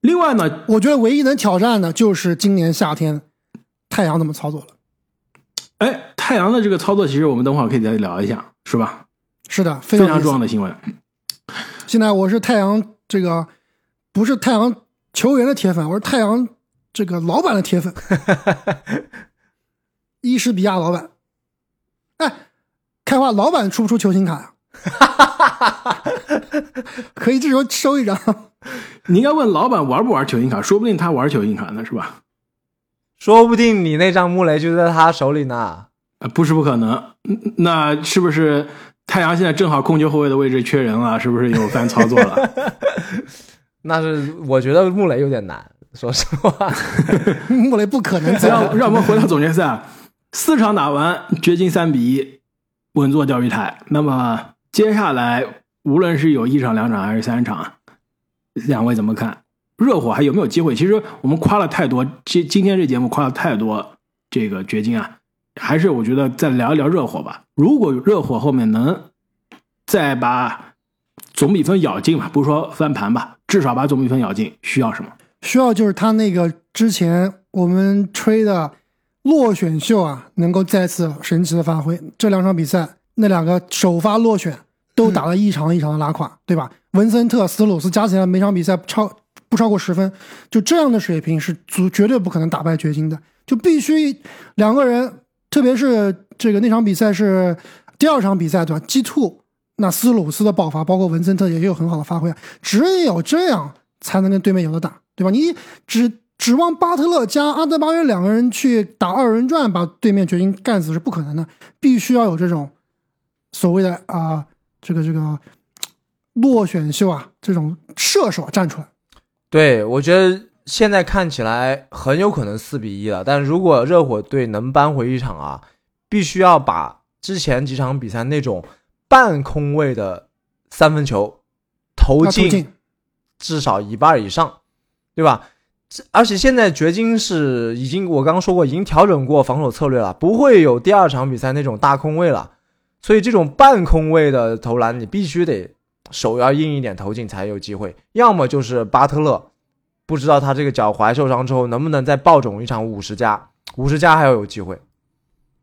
另外呢，我觉得唯一能挑战的就是今年夏天太阳怎么操作了。哎，太阳的这个操作，其实我们等会儿可以再聊一下，是吧？是的，非非常重要的新闻。现在我是太阳这个不是太阳球员的铁粉，我是太阳这个老板的铁粉，(laughs) 伊什比亚老板。哎，开话，老板出不出球星卡呀、(laughs) 可以这时候收一张。你应该问老板玩不玩球星卡，说不定他玩球星卡呢，是吧？说不定你那张穆雷就在他手里呢。呃，不是不可能。嗯那是不是太阳现在正好控球后卫的位置缺人了？是不是有翻操作了？(laughs) 那是我觉得穆雷有点难，说实话。(laughs) 穆雷不可能走。让让我们回到总决赛，四场打完，掘金三比一稳坐钓鱼台。那么接下来，无论是有一场、两场还是三场，两位怎么看？热火还有没有机会？其实我们夸了太多，今今天这节目夸了太多这个掘金啊，还是我觉得再聊一聊热火吧。如果热火后面能再把总比分咬进吧，不是说翻盘吧，至少把总比分咬进，需要什么？需要就是他那个之前我们吹的落选秀啊，能够再次神奇的发挥。这两场比赛，那两个首发落选都打了一场一场的拉垮，对吧？文森特、斯鲁斯加起来每场比赛超不超过十分，就这样的水平是足绝对不可能打败掘金的，就必须两个人，特别是这个那场比赛是第二场比赛对吧？G two 那斯鲁斯的爆发，包括文森特也有很好的发挥，只有这样才能跟对面有的打，对吧？你只指望巴特勒加阿德巴约两个人去打二人转把对面掘金干死是不可能的，必须要有这种所谓的啊、这个这个落选秀啊这种射手啊站出来。对，我觉得现在看起来很有可能四比一了，但如果热火队能扳回一场啊，必须要把之前几场比赛那种半空位的三分球投进至少一半以上，对吧？这而且现在掘金是已经，我刚刚说过，已经调整过防守策略了，不会有第二场比赛那种大空位了。所以这种半空位的投篮，你必须得手要硬一点投进才有机会。要么就是巴特勒，不知道他这个脚踝受伤之后能不能再爆种一场五十加，五十加还要有机会。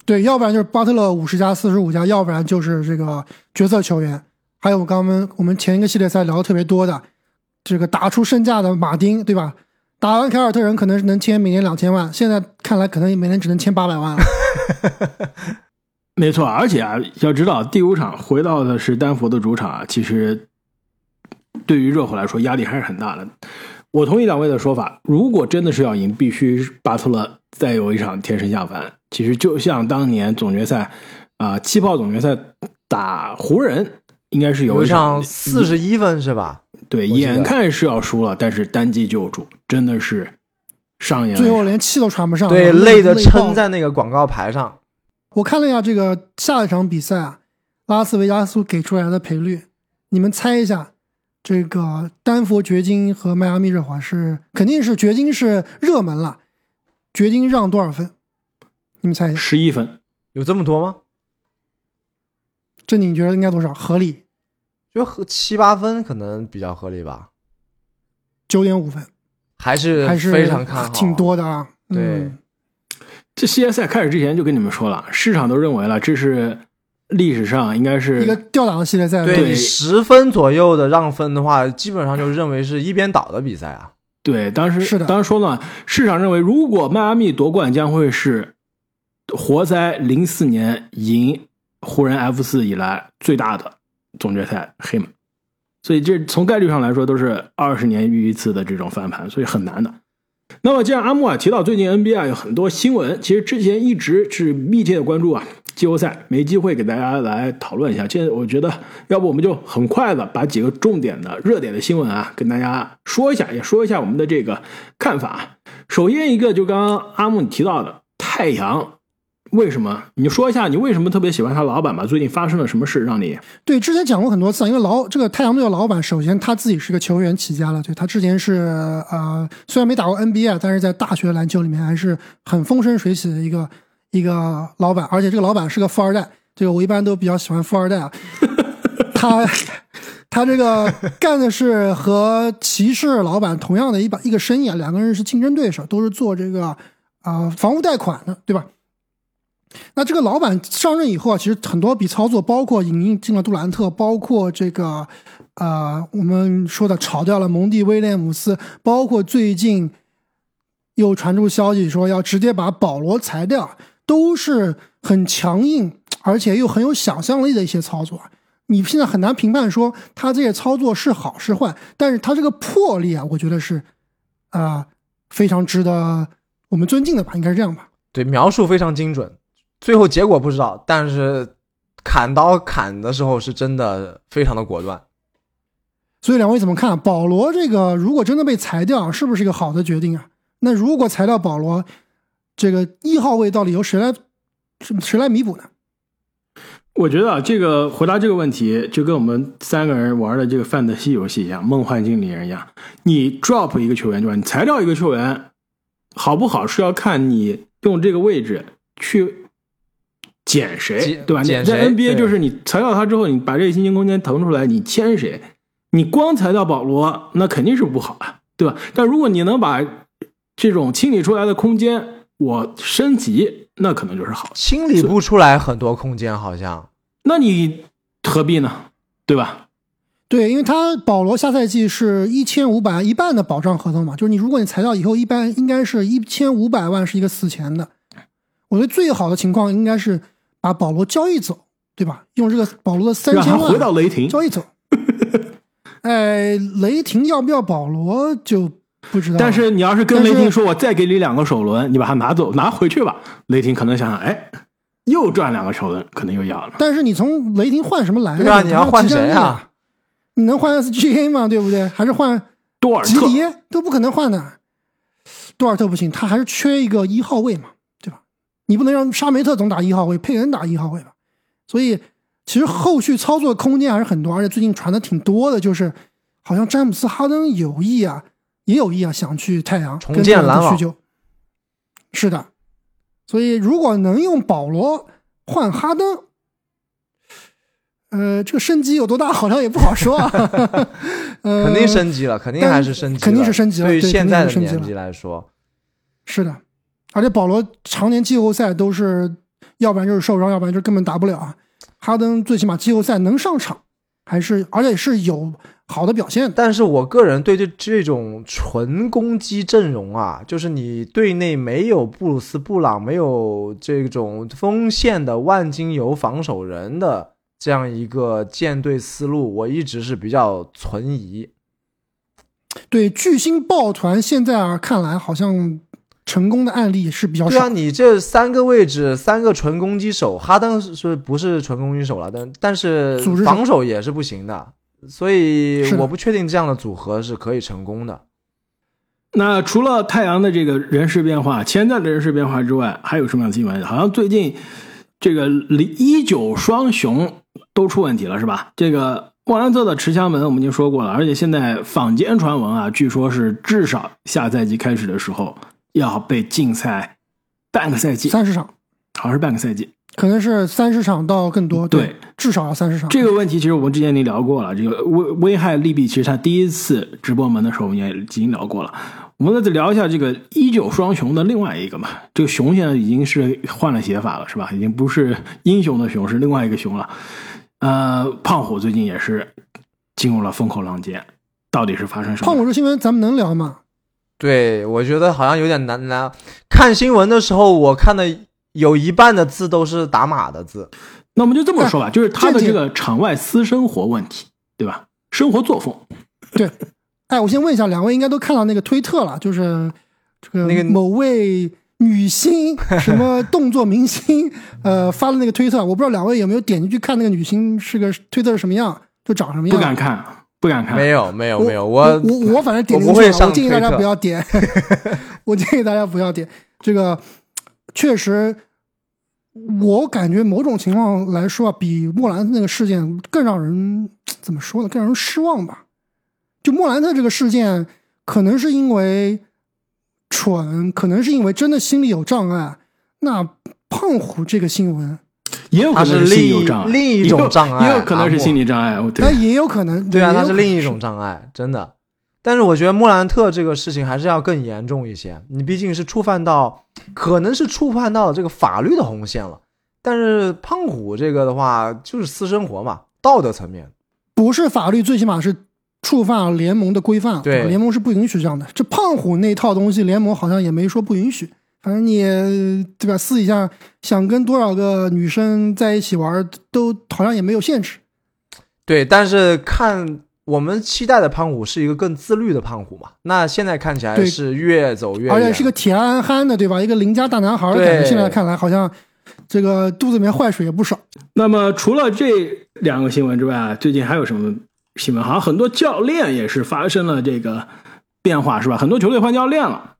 对，要不然就是巴特勒五十加四十五加，要不然就是这个角色球员。还有我刚刚我们前一个系列赛聊的特别多的，这个打出身价的马丁，对吧？打完凯尔特人可能是能签每年两千万，现在看来可能每年只能签八百万了。(laughs) 没错，而且啊，要知道第五场回到的是丹佛的主场啊，其实对于热火来说压力还是很大的。我同意两位的说法，如果真的是要赢，必须巴特勒再有一场天神下凡，其实就像当年总决赛啊、气泡总决赛打湖人，应该是有有一一场场四十一分是吧？对，眼看是要输了，但是单击救主，真的是上演了最后连气都喘不上，对，累累的撑在那个广告牌上。我看了一下这个下一场比赛啊，拉斯维加斯给出来的赔率，你们猜一下，这个丹佛掘金和迈阿密热火是肯定是掘金是热门了，掘金让多少分？你们猜一下，十一分，有这么多吗？这你觉得应该多少？合理就合七八分可能比较合理吧，九点五分，还是还是非常看好，挺多的啊。对嗯这系列赛开始之前就跟你们说了，市场都认为了这是历史上应该是一个吊打的系列赛，对十分左右的让分的话，基本上就认为是一边倒的比赛啊。对，当时是的当时说了，市场认为如果迈阿密夺冠将会是活塞零四年赢湖人 F 四以来最大的总决赛黑马，所以这从概率上来说都是二十年遇一次的这种翻盘，所以很难的。那么，既然阿木啊提到最近 NBA 有很多新闻，其实之前一直是密切的关注啊季后赛，没机会给大家来讨论一下。现在我觉得，要不我们就很快的把几个重点的热点的新闻啊跟大家说一下，也说一下我们的这个看法。首先一个就刚刚阿木你提到的太阳，为什么？你就说一下你为什么特别喜欢他老板吧？最近发生了什么事让你对，之前讲过很多次啊，因为老这个太阳队的老板，首先他自己是个球员起家了，对他之前是呃虽然没打过 NBA，但是在大学篮球里面还是很风生水起的一个一个老板，而且这个老板是个富二代，这个我一般都比较喜欢富二代啊。(laughs) 他他这个干的是和骑士老板同样的一把一个生意啊，两个人是竞争对手，都是做这个啊、呃房屋贷款的，对吧？那这个老板上任以后啊，其实很多笔操作，包括引进了杜兰特，包括这个呃我们说的炒掉了蒙蒂威廉姆斯，包括最近又传出消息说要直接把保罗裁掉，都是很强硬，而且又很有想象力的一些操作。你现在很难评判说他这些操作是好是坏，但是他这个魄力啊，我觉得是啊、呃非常值得我们尊敬的吧，应该是这样吧。对，描述非常精准，最后结果不知道，但是砍刀砍的时候是真的非常的果断。所以两位怎么看？保罗这个如果真的被裁掉，是不是一个好的决定啊？那如果裁掉保罗，这个一号位到底由谁来谁来弥补呢？我觉得啊，这个回答这个问题，就跟我们三个人玩的这个范德西游戏一样，梦幻经理人一样。你 drop 一个球员对吧？你裁掉一个球员，好不好是要看你用这个位置去捡谁，对吧？你在 NBA 就是你裁掉他之后，你把这个薪金空间腾出来，你签谁？你光裁掉保罗，那肯定是不好啊，对吧？但如果你能把这种清理出来的空间我升级，那可能就是好。清理不出来很多空间，好像那你何必呢？对吧？对，因为他保罗下赛季是一千五百一半的保障合同嘛，就是你如果你裁掉以后，一般应该是一千五百万是一个死钱的。我觉得最好的情况应该是把保罗交易走，对吧？用这个保罗的三千万回到雷霆。交易走。哎，雷霆要不要保罗就不知道。但是你要是跟雷霆说，我再给你两个首轮，你把它拿走，拿回去吧。雷霆可能想想，哎，又赚两个首轮，可能又要了。但是你从雷霆换什么来呢？对啊，你要换谁啊？啊？你能换 SGA (laughs) 吗？对不对？还是换多尔特，吉迪都不可能换的。多尔特不行，他还是缺一个一号位嘛？你不能让沙梅特总打一号位，佩恩打一号位吧？所以其实后续操作空间还是很多，而且最近传的挺多的，就是好像詹姆斯哈登有意啊，也有意啊，想去太阳重建篮网。是的，所以如果能用保罗换哈登，呃，这个升级有多大，好像也不好说啊。(laughs) 呃，肯定升级了，肯定还是升级了，肯定是升级了对于现在的年纪来说，是的，而且保罗常年季后赛都是，要不然就是受伤，要不然就是根本打不了啊。哈登最起码季后赛能上场，还是而且是有好的表现的。但是我个人对这这种纯攻击阵容啊，就是你队内没有布鲁斯布朗，没有这种锋线的万金油防守人的这样一个建队思路，我一直是比较存疑。对巨星抱团，现在啊看来好像成功的案例是比较少。对啊，你这三个位置，三个纯攻击手，哈登是不是纯攻击手了？但但是防守也是不行的，所以我不确定这样的组合是可以成功的。那除了太阳的这个人事变化、潜在的人事变化之外，还有什么样的新闻？好像最近这个一九双雄都出问题了，是吧？这个莫兰特的持枪门我们已经说过了，而且现在坊间传闻啊，据说是至少下赛季开始的时候要被禁赛半个赛季，三十场，好像是半个赛季。可能是三十场到更多，对，至少要三十场。这个问题其实我们之前已经聊过了，这个危危害利弊，其实他第一次直播门的时候我们也已经聊过了。我们再聊一下这个一九双雄的另外一个嘛，这个熊现在已经是换了写法了，是吧？已经不是英雄的熊，是另外一个熊了。呃，胖虎最近也是进入了风口浪尖，到底是发生什么？胖虎这新闻咱们能聊吗？对，我觉得好像有点难难。看新闻的时候，我看的有一半的字都是打码的字。那我们就这么说吧，就是他的这这个场外私生活问题，对吧？生活作风，对，(laughs) 哎，我先问一下，两位应该都看到那个推特了，就是这个那个某位女星什么 (laughs) 动作明星，呃，发的那个推特，我不知道两位有没有点进去看那个女星是个推特是什么样，就长什么样。不敢看，不敢看。没有，没有，没有，我我我反正点我进去我建议大家不要点，(laughs) 我建议大家不要点。这个确实，我感觉某种情况来说啊，比莫兰特那个事件更让人怎么说呢？更让人失望吧。就莫兰特这个事件，可能是因为蠢，可能是因为真的心里有障碍。那胖虎这个新闻，也有可能是心理另一有障碍，另一种障碍也有可能是心理障碍。那也有可能，对啊，也有可能它是另一种障碍，真的。但是我觉得莫兰特这个事情还是要更严重一些，你毕竟是触犯到，可能是触犯到了这个法律的红线了。但是胖虎这个的话，就是私生活嘛，道德层面。不是法律，最起码是触犯了联盟的规范，对联盟是不允许这样的。这胖虎那套东西，联盟好像也没说不允许，反正你对吧？私底下想跟多少个女生在一起玩，都好像也没有限制。对，但是看我们期待的胖虎是一个更自律的胖虎嘛，那现在看起来对是越走越远，而且是个铁憨憨的，对吧？一个邻家大男孩的感觉。现在看来，好像这个肚子里面坏水也不少。那么除了这两个新闻之外啊，最近还有什么新闻？好像很多教练也是发生了这个变化，是吧？很多球队换教练了。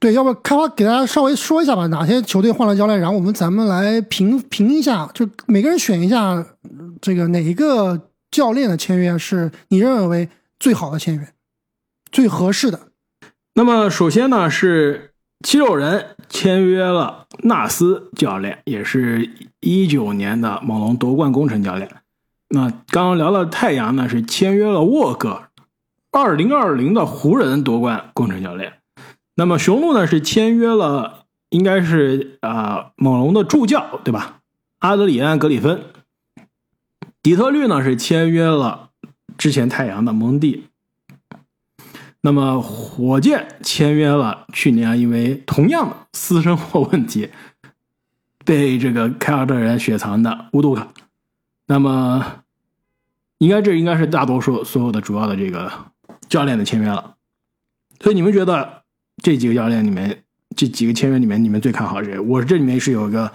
对，要不开花给大家稍微说一下吧，哪些球队换了教练，然后我们咱们来评评一下，就每个人选一下这个哪一个教练的签约是你认为最好的签约，最合适的。那么首先呢是七六人签约了纳斯教练，也是一九年的猛龙夺冠功臣教练。那刚刚聊了太阳呢是签约了沃格尔，二零二零的湖人夺冠功臣教练。那么雄鹿呢是签约了，应该是啊、猛龙的助教对吧？阿德里安·格里芬。底特律呢是签约了之前太阳的蒙蒂。那么火箭签约了去年因为同样的私生活问题被这个凯尔特人雪藏的乌杜卡。那么应该这应该是大多数所有的主要的这个教练的签约了。所以你们觉得这几个教练里面，这几个签约里面，你们最看好谁？我这里面是有一个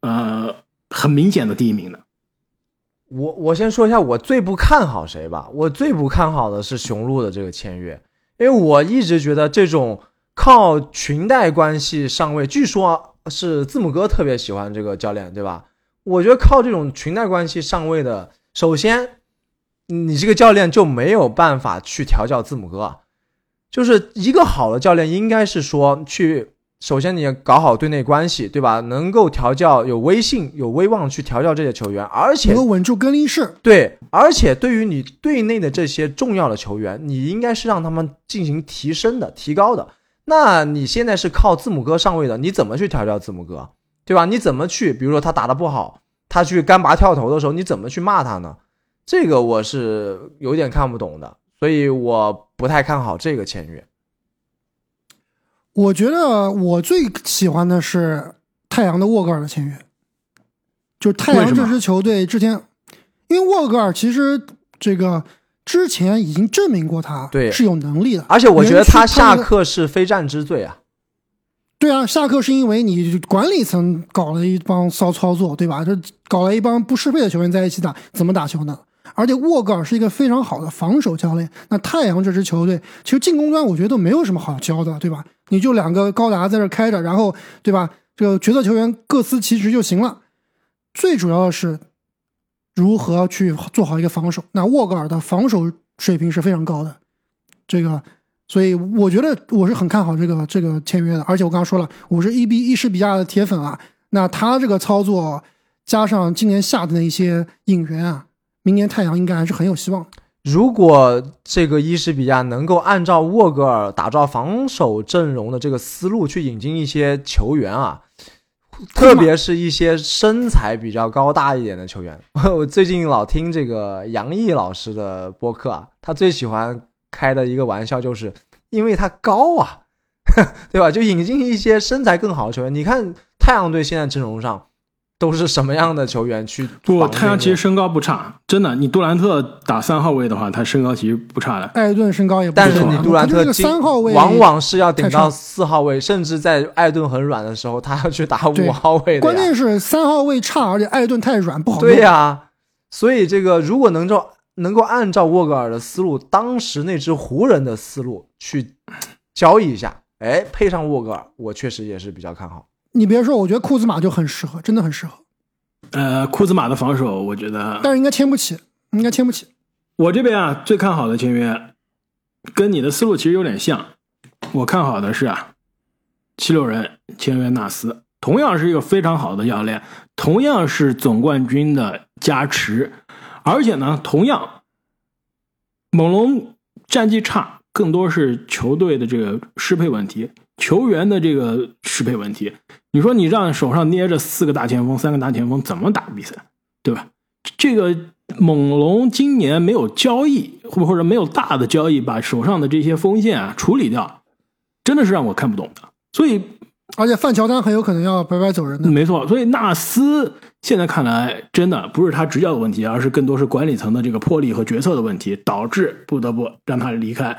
呃很明显的第一名的。我我先说一下我最不看好谁吧，我最不看好的是雄鹿的这个签约，因为我一直觉得这种靠裙带关系上位，据说是字母哥特别喜欢这个教练，对吧？我觉得靠这种裙带关系上位的，首先你这个教练就没有办法去调教字母哥，就是一个好的教练应该是说去。首先，你搞好队内关系，对吧？能够调教有威信、有威望去调教这些球员，而且能够稳住更衣室，对，而且对于你队内的这些重要的球员，你应该是让他们进行提升的、提高的。那你现在是靠字母哥上位的，你怎么去调教字母哥，对吧？你怎么去，比如说他打的不好，他去干拔跳投的时候，你怎么去骂他呢？这个我是有点看不懂的，所以我不太看好这个签约。我觉得我最喜欢的是太阳的沃格尔的签约，就是太阳这支球队之前，因为沃格尔其实这个之前已经证明过他对是有能力的，而且我觉得他下课是非战之罪啊。对啊，下课是因为你管理层搞了一帮骚操作，对吧？这搞了一帮不适配的球员在一起打，怎么打球呢？而且沃格尔是一个非常好的防守教练。那太阳这支球队，其实进攻端我觉得都没有什么好教的，对吧？你就两个高达在这开着，然后对吧？这个角色球员各司其职就行了。最主要的是如何去做好一个防守。那沃格尔的防守水平是非常高的，这个，所以我觉得我是很看好这个这个签约的。而且我刚刚说了，我是伊比伊什比亚的铁粉啊。那他这个操作加上今年夏的一些引援啊，明年太阳应该还是很有希望。如果这个伊什比亚能够按照沃格尔打造防守阵容的这个思路去引进一些球员啊。特别是一些身材比较高大一点的球员，(laughs) 我最近老听这个杨毅老师的播客啊，他最喜欢开的一个玩笑就是，因为他高啊，(laughs) 对吧？就引进一些身材更好的球员。你看太阳队现在阵容上。都是什么样的球员去？不，太阳其实身高不差，真的。你杜兰特打三号位的话，他身高其实不差的。艾顿身高也，不但是你杜兰特三号位往往是要顶到四号位，甚至在艾顿很软的时候，他要去打五号位的。关键是三号位差，而且艾顿太软，不好。对呀，所以这个如果能够能够按照沃格尔的思路，当时那支湖人的思路去交易一下，哎，配上沃格尔，我确实也是比较看好。你别说，我觉得库兹马就很适合，真的很适合。呃，库兹马的防守，我觉得，但是应该签不起，应该签不起。我这边啊，最看好的签约，跟你的思路其实有点像。我看好的是啊，七六人签约纳斯，同样是一个非常好的教练，同样是总冠军的加持，而且呢，同样，猛龙战绩差，更多是球队的这个适配问题。球员的这个适配问题，你说你让手上捏着四个大前锋、三个大前锋怎么打比赛，对吧？这个猛龙今年没有交易，或或者没有大的交易，把手上的这些锋线啊处理掉，真的是让我看不懂的。所以，而且范乔丹很有可能要白白走人的。没错，所以纳斯现在看来，真的不是他执教的问题，而是更多是管理层的这个魄力和决策的问题，导致不得不让他离开。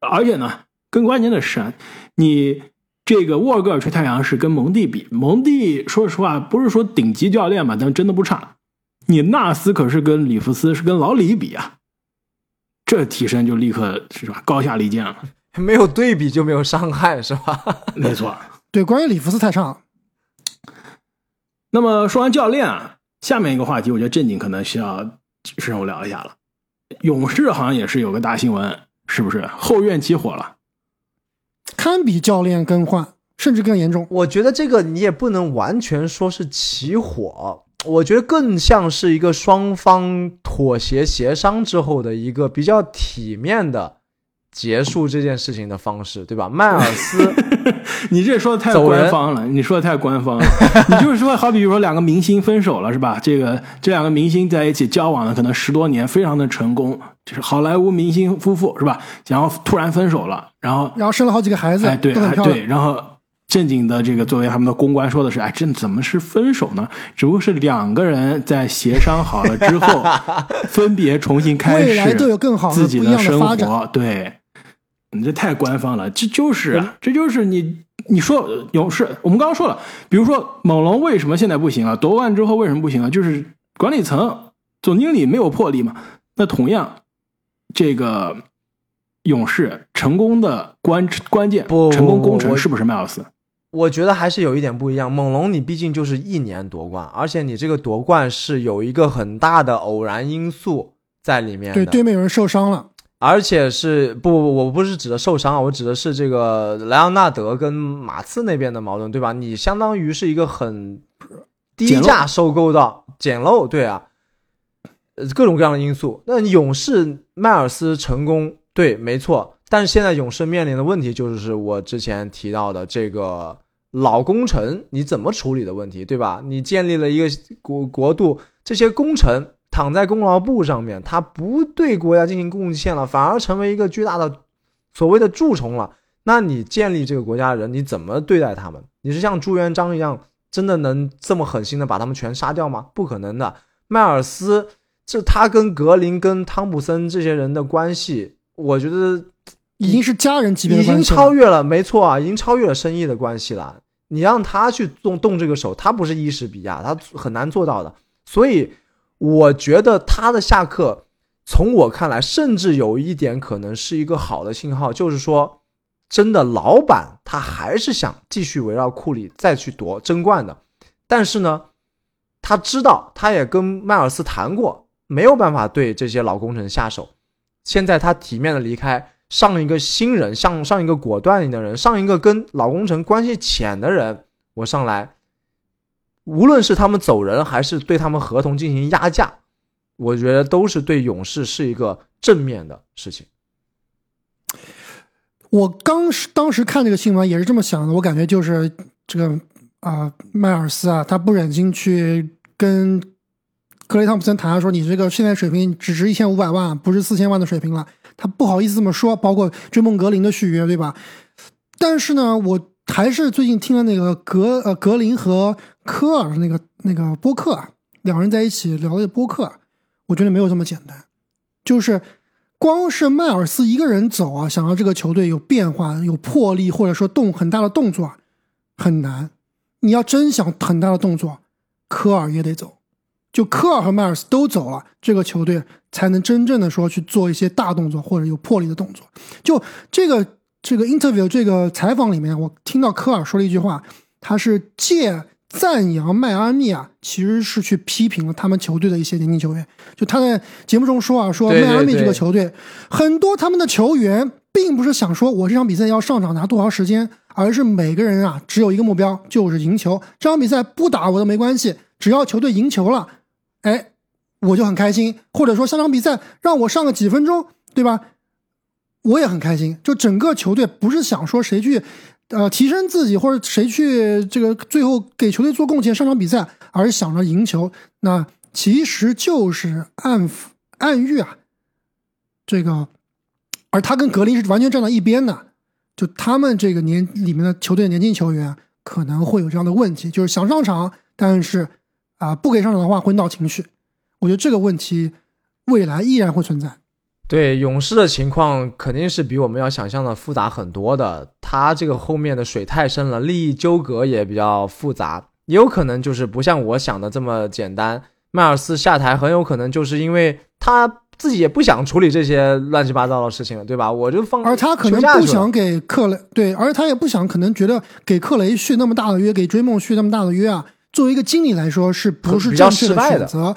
而且呢。更关键的是，你这个沃格尔吹太阳是跟蒙蒂比，蒙蒂说实话不是说顶级教练嘛，但真的不差。你纳斯可是跟里弗斯是跟老李比啊，这提升就立刻是吧高下立见了。(laughs) 没有对比就没有伤害是吧？没错，(laughs) 对，关于里弗斯太差。那么说完教练啊，下面一个话题，我觉得正经可能需要深入聊一下了。勇士好像也是有个大新闻，是不是后院起火了？堪比教练更换，甚至更严重。我觉得这个你也不能完全说是起火，我觉得更像是一个双方妥协协商之后的一个比较体面的结束这件事情的方式，对吧？迈尔斯，(laughs) 你这说的太官方了，你说的太官方了。(laughs) 你就是说，好比如说两个明星分手了，是吧？这个这两个明星在一起交往了可能十多年，非常的成功。就是好莱坞明星夫妇是吧？然后突然分手了，然后然后生了好几个孩子，哎，对，对，然后正经的这个作为他们的公关说的是，哎，这怎么是分手呢？只不过是两个人在协商好了之后，(laughs) 分别重新开始都有更好自己的生活。对，你这太官方了，这就是啊这就是你你说勇士，我们刚刚说了，比如说猛龙为什么现在不行啊？夺冠之后为什么不行啊？就是管理层、总经理没有魄力嘛。那同样。这个勇士成功的关关键不成功工程是不是迈尔斯？我觉得还是有一点不一样。猛龙你毕竟就是一年夺冠，而且你这个夺冠是有一个很大的偶然因素在里面。对，对面有人受伤了，而且是不不，我不是指的受伤啊，我指的是这个莱昂纳德跟马刺那边的矛盾，对吧？你相当于是一个很低价收购到捡漏，对啊。各种各样的因素，那勇士迈尔斯成功，对，没错。但是现在勇士面临的问题就是，我之前提到的这个老工程，你怎么处理的问题，对吧？你建立了一个国国度，这些工程躺在功劳簿上面，他不对国家进行贡献了，反而成为一个巨大的所谓的蛀虫了。那你建立这个国家的人，你怎么对待他们？你是像朱元璋一样，真的能这么狠心的把他们全杀掉吗？不可能的，迈尔斯。这他跟格林、跟汤普森这些人的关系，我觉得已经是家人级别的已经关系了超越了，没错啊，已经超越了生意的关系了。你让他去动动这个手，他不是伊什比亚，他很难做到的。所以我觉得他的下课，从我看来，甚至有一点可能是一个好的信号，就是说，真的老板他还是想继续围绕库里再去夺争冠的，但是呢，他知道，他也跟迈尔斯谈过，没有办法对这些老工程下手。现在他体面的离开，上一个新人，上上一个果断一点的人，上一个跟老工程关系浅的人，我上来，无论是他们走人，还是对他们合同进行压价，我觉得都是对勇士是一个正面的事情。我刚是当时看这个新闻也是这么想的，我感觉就是这个啊、迈尔斯啊，他不忍心去跟克雷汤普森谈，说你这个现在水平只值一千五百万，不是四千万的水平了，他不好意思这么说，包括追梦格林的续约，对吧？但是呢，我还是最近听了那个格呃格林和科尔那个那个播客啊，两人在一起聊的播客啊，我觉得没有这么简单，就是光是迈尔斯一个人走啊，想让这个球队有变化、有魄力，或者说动很大的动作，很难。你要真想很大的动作，科尔也得走。就科尔和迈尔斯都走了，这个球队才能真正的说去做一些大动作或者有魄力的动作。就这个这个 interview 这个采访里面，我听到科尔说了一句话，他是借赞扬迈阿密啊，其实是去批评了他们球队的一些年轻球员。就他在节目中说啊，说迈阿密这个球队很多他们的球员并不是想说我这场比赛要上场拿多少时间，而是每个人啊只有一个目标，就是赢球。这场比赛不打我都没关系，只要球队赢球了，哎，我就很开心。或者说下场比赛让我上个几分钟，对吧？我也很开心。就整个球队不是想说谁去呃提升自己，或者谁去这个最后给球队做贡献上场比赛，而想着赢球。那其实就是暗暗喻啊，这个，而他跟格林是完全站在一边的。就他们这个年里面的球队的年轻球员可能会有这样的问题，就是想上场，但是啊、不给上场的话会闹情绪。我觉得这个问题未来依然会存在。对勇士的情况肯定是比我们要想象的复杂很多的，他这个后面的水太深了，利益纠葛也比较复杂，也有可能就是不像我想的这么简单。迈尔斯下台很有可能就是因为他自己也不想处理这些乱七八糟的事情了，对吧？我就放，而他可能不想给克雷对，而他也不想，可能觉得给克雷续那么大的约，给追梦续那么大的约啊，作为一个经理来说，是不是比较正确失败的选择？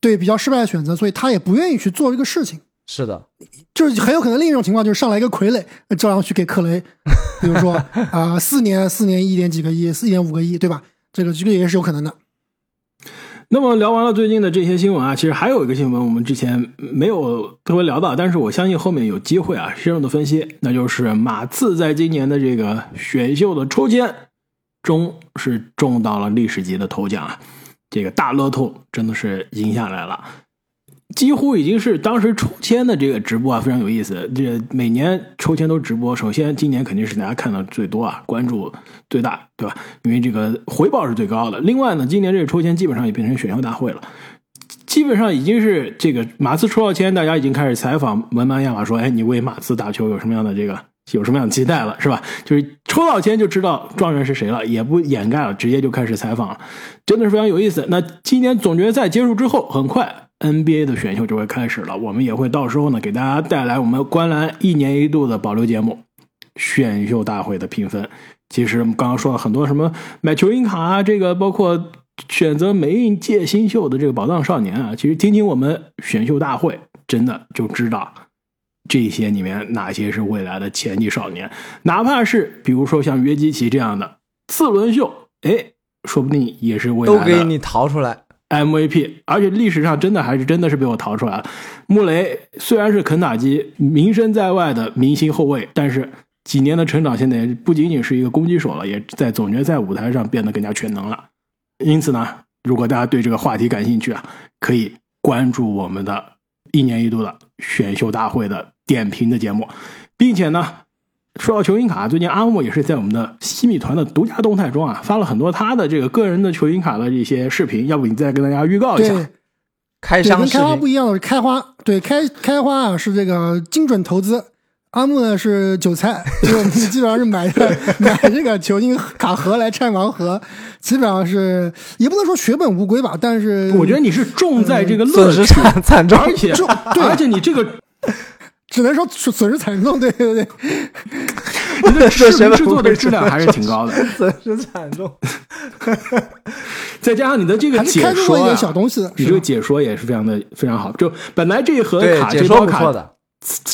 对，比较失败的选择，所以他也不愿意去做这个事情。是的，就是很有可能另一种情况，就是上来一个傀儡，呃照样去给克雷，(laughs) 比如说啊、四年四年一点几个亿，四点五个亿，对吧？这个这个也是有可能的。那么聊完了最近的这些新闻啊，其实还有一个新闻我们之前没有特别聊到，但是我相信后面有机会啊深入的分析，那就是马刺在今年的这个选秀的抽签中是中到了历史级的头奖啊，这个大乐透真的是赢下来了。几乎已经是当时抽签的这个直播啊，非常有意思。这每年抽签都直播，首先今年肯定是大家看到最多啊，关注最大，对吧？因为这个回报是最高的。另外呢，今年这个抽签基本上也变成选秀大会了，基本上已经是这个马刺抽到签，大家已经开始采访文班亚马说：“哎，你为马刺打球有什么样的这个有什么样的期待了，是吧？”就是抽到签就知道状元是谁了，也不掩盖了，直接就开始采访了，真的是非常有意思。那今年总决赛结束之后，很快 NBA 的选秀就会开始了，我们也会到时候呢给大家带来我们观澜一年一度的保留节目——选秀大会的评分。其实我们刚刚说了很多什么买球星卡啊，这个包括选择每一届新秀的这个宝藏少年啊，其实听听我们选秀大会，真的就知道这些里面哪些是未来的前几少年，哪怕是比如说像约基奇这样的次轮秀，哎，说不定也是未来都给你淘出来。MVP，而且历史上真的还是真的是被我淘出来了。穆雷虽然是肯塔基名声在外的明星后卫，但是几年的成长，现在不仅仅是一个攻击手了，也在总决赛舞台上变得更加全能了。因此呢，如果大家对这个话题感兴趣啊，可以关注我们的一年一度的选秀大会的点评的节目，并且呢。说到球星卡，最近阿木也是在我们的西米团的独家动态中啊，发了很多他的这个个人的球星卡的一些视频，要不你再跟大家预告一下？开箱，跟开花箱视频不一样的是开花，对开开花啊是这个精准投资阿木呢是韭菜，就是我们基本上是买 (laughs) 买这个球星卡盒来拆盲盒，基本上是也不能说血本无归吧，但是我觉得你是重在这个乐趣，惨惨重，而且重对而且你这个只能说损损失惨重，对对对，(laughs) 你的视频制作的质量还是挺高的，损失惨重。再加上你的这个解说啊开出过一点，小东西，你这个？解说也是非常的非常好。就本来这一盒，卡解这包卡。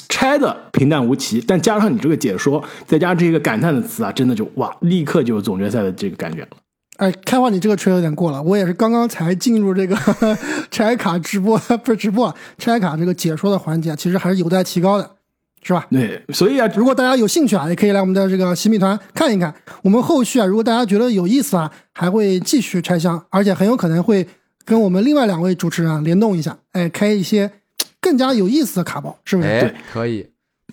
拆的平淡无奇，但加上你这个解说，再加上这个感叹的词啊，真的就哇，立刻就有总决赛的这个感觉了。哎，开花你这个吹有点过了，我也是刚刚才进入这个 (laughs) 拆卡直播，不是直播，啊，拆卡这个解说的环节，其实还是有待提高的，是吧？对，所以啊，如果大家有兴趣啊，也可以来我们的这个洗米团看一看。我们后续啊，如果大家觉得有意思啊，还会继续拆箱，而且很有可能会跟我们另外两位主持人啊联动一下，哎，开一些更加有意思的卡包，是不是？哎对，可以。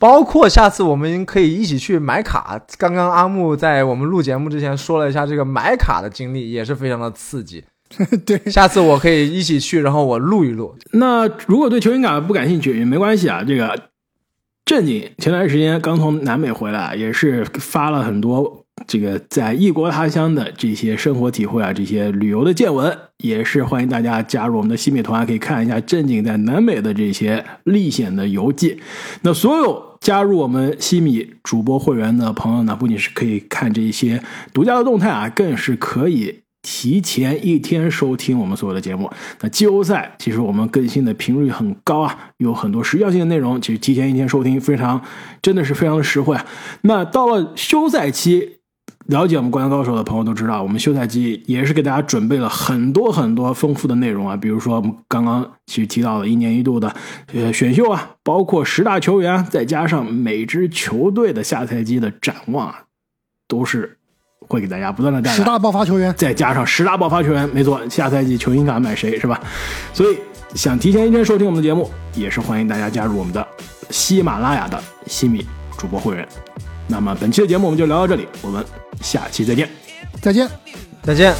包括下次我们可以一起去买卡。刚刚阿木在我们录节目之前说了一下这个买卡的经历，也是非常的刺激。(laughs) 对，下次我可以一起去，然后我录一录。那如果对球星卡不感兴趣也没关系啊。这个正经前段时间刚从南美回来，也是发了很多这个在异国他乡的这些生活体会啊，这些旅游的见闻，也是欢迎大家加入我们的新米团，可以看一下正经在南美的这些历险的游记。那所有加入我们西米主播会员的朋友呢，不仅是可以看这一些独家的动态啊，更是可以提前一天收听我们所有的节目。那季后赛其实我们更新的频率很高啊，有很多时效性的内容，其实提前一天收听非常真的是非常的实惠啊。那到了休赛期。了解我们《灌篮高手》的朋友都知道，我们休赛期也是给大家准备了很多很多丰富的内容啊，比如说我们刚刚其实提到了一年一度的呃选秀啊，包括十大球员，再加上每支球队的下赛季的展望啊，都是会给大家不断的带来十大爆发球员，再加上十大爆发球员，没错，下赛季球星卡买谁是吧？所以想提前一天收听我们的节目，也是欢迎大家加入我们的喜马拉雅的西米主播会员。那么本期的节目我们就聊到这里，我们下期再见。再见。再见。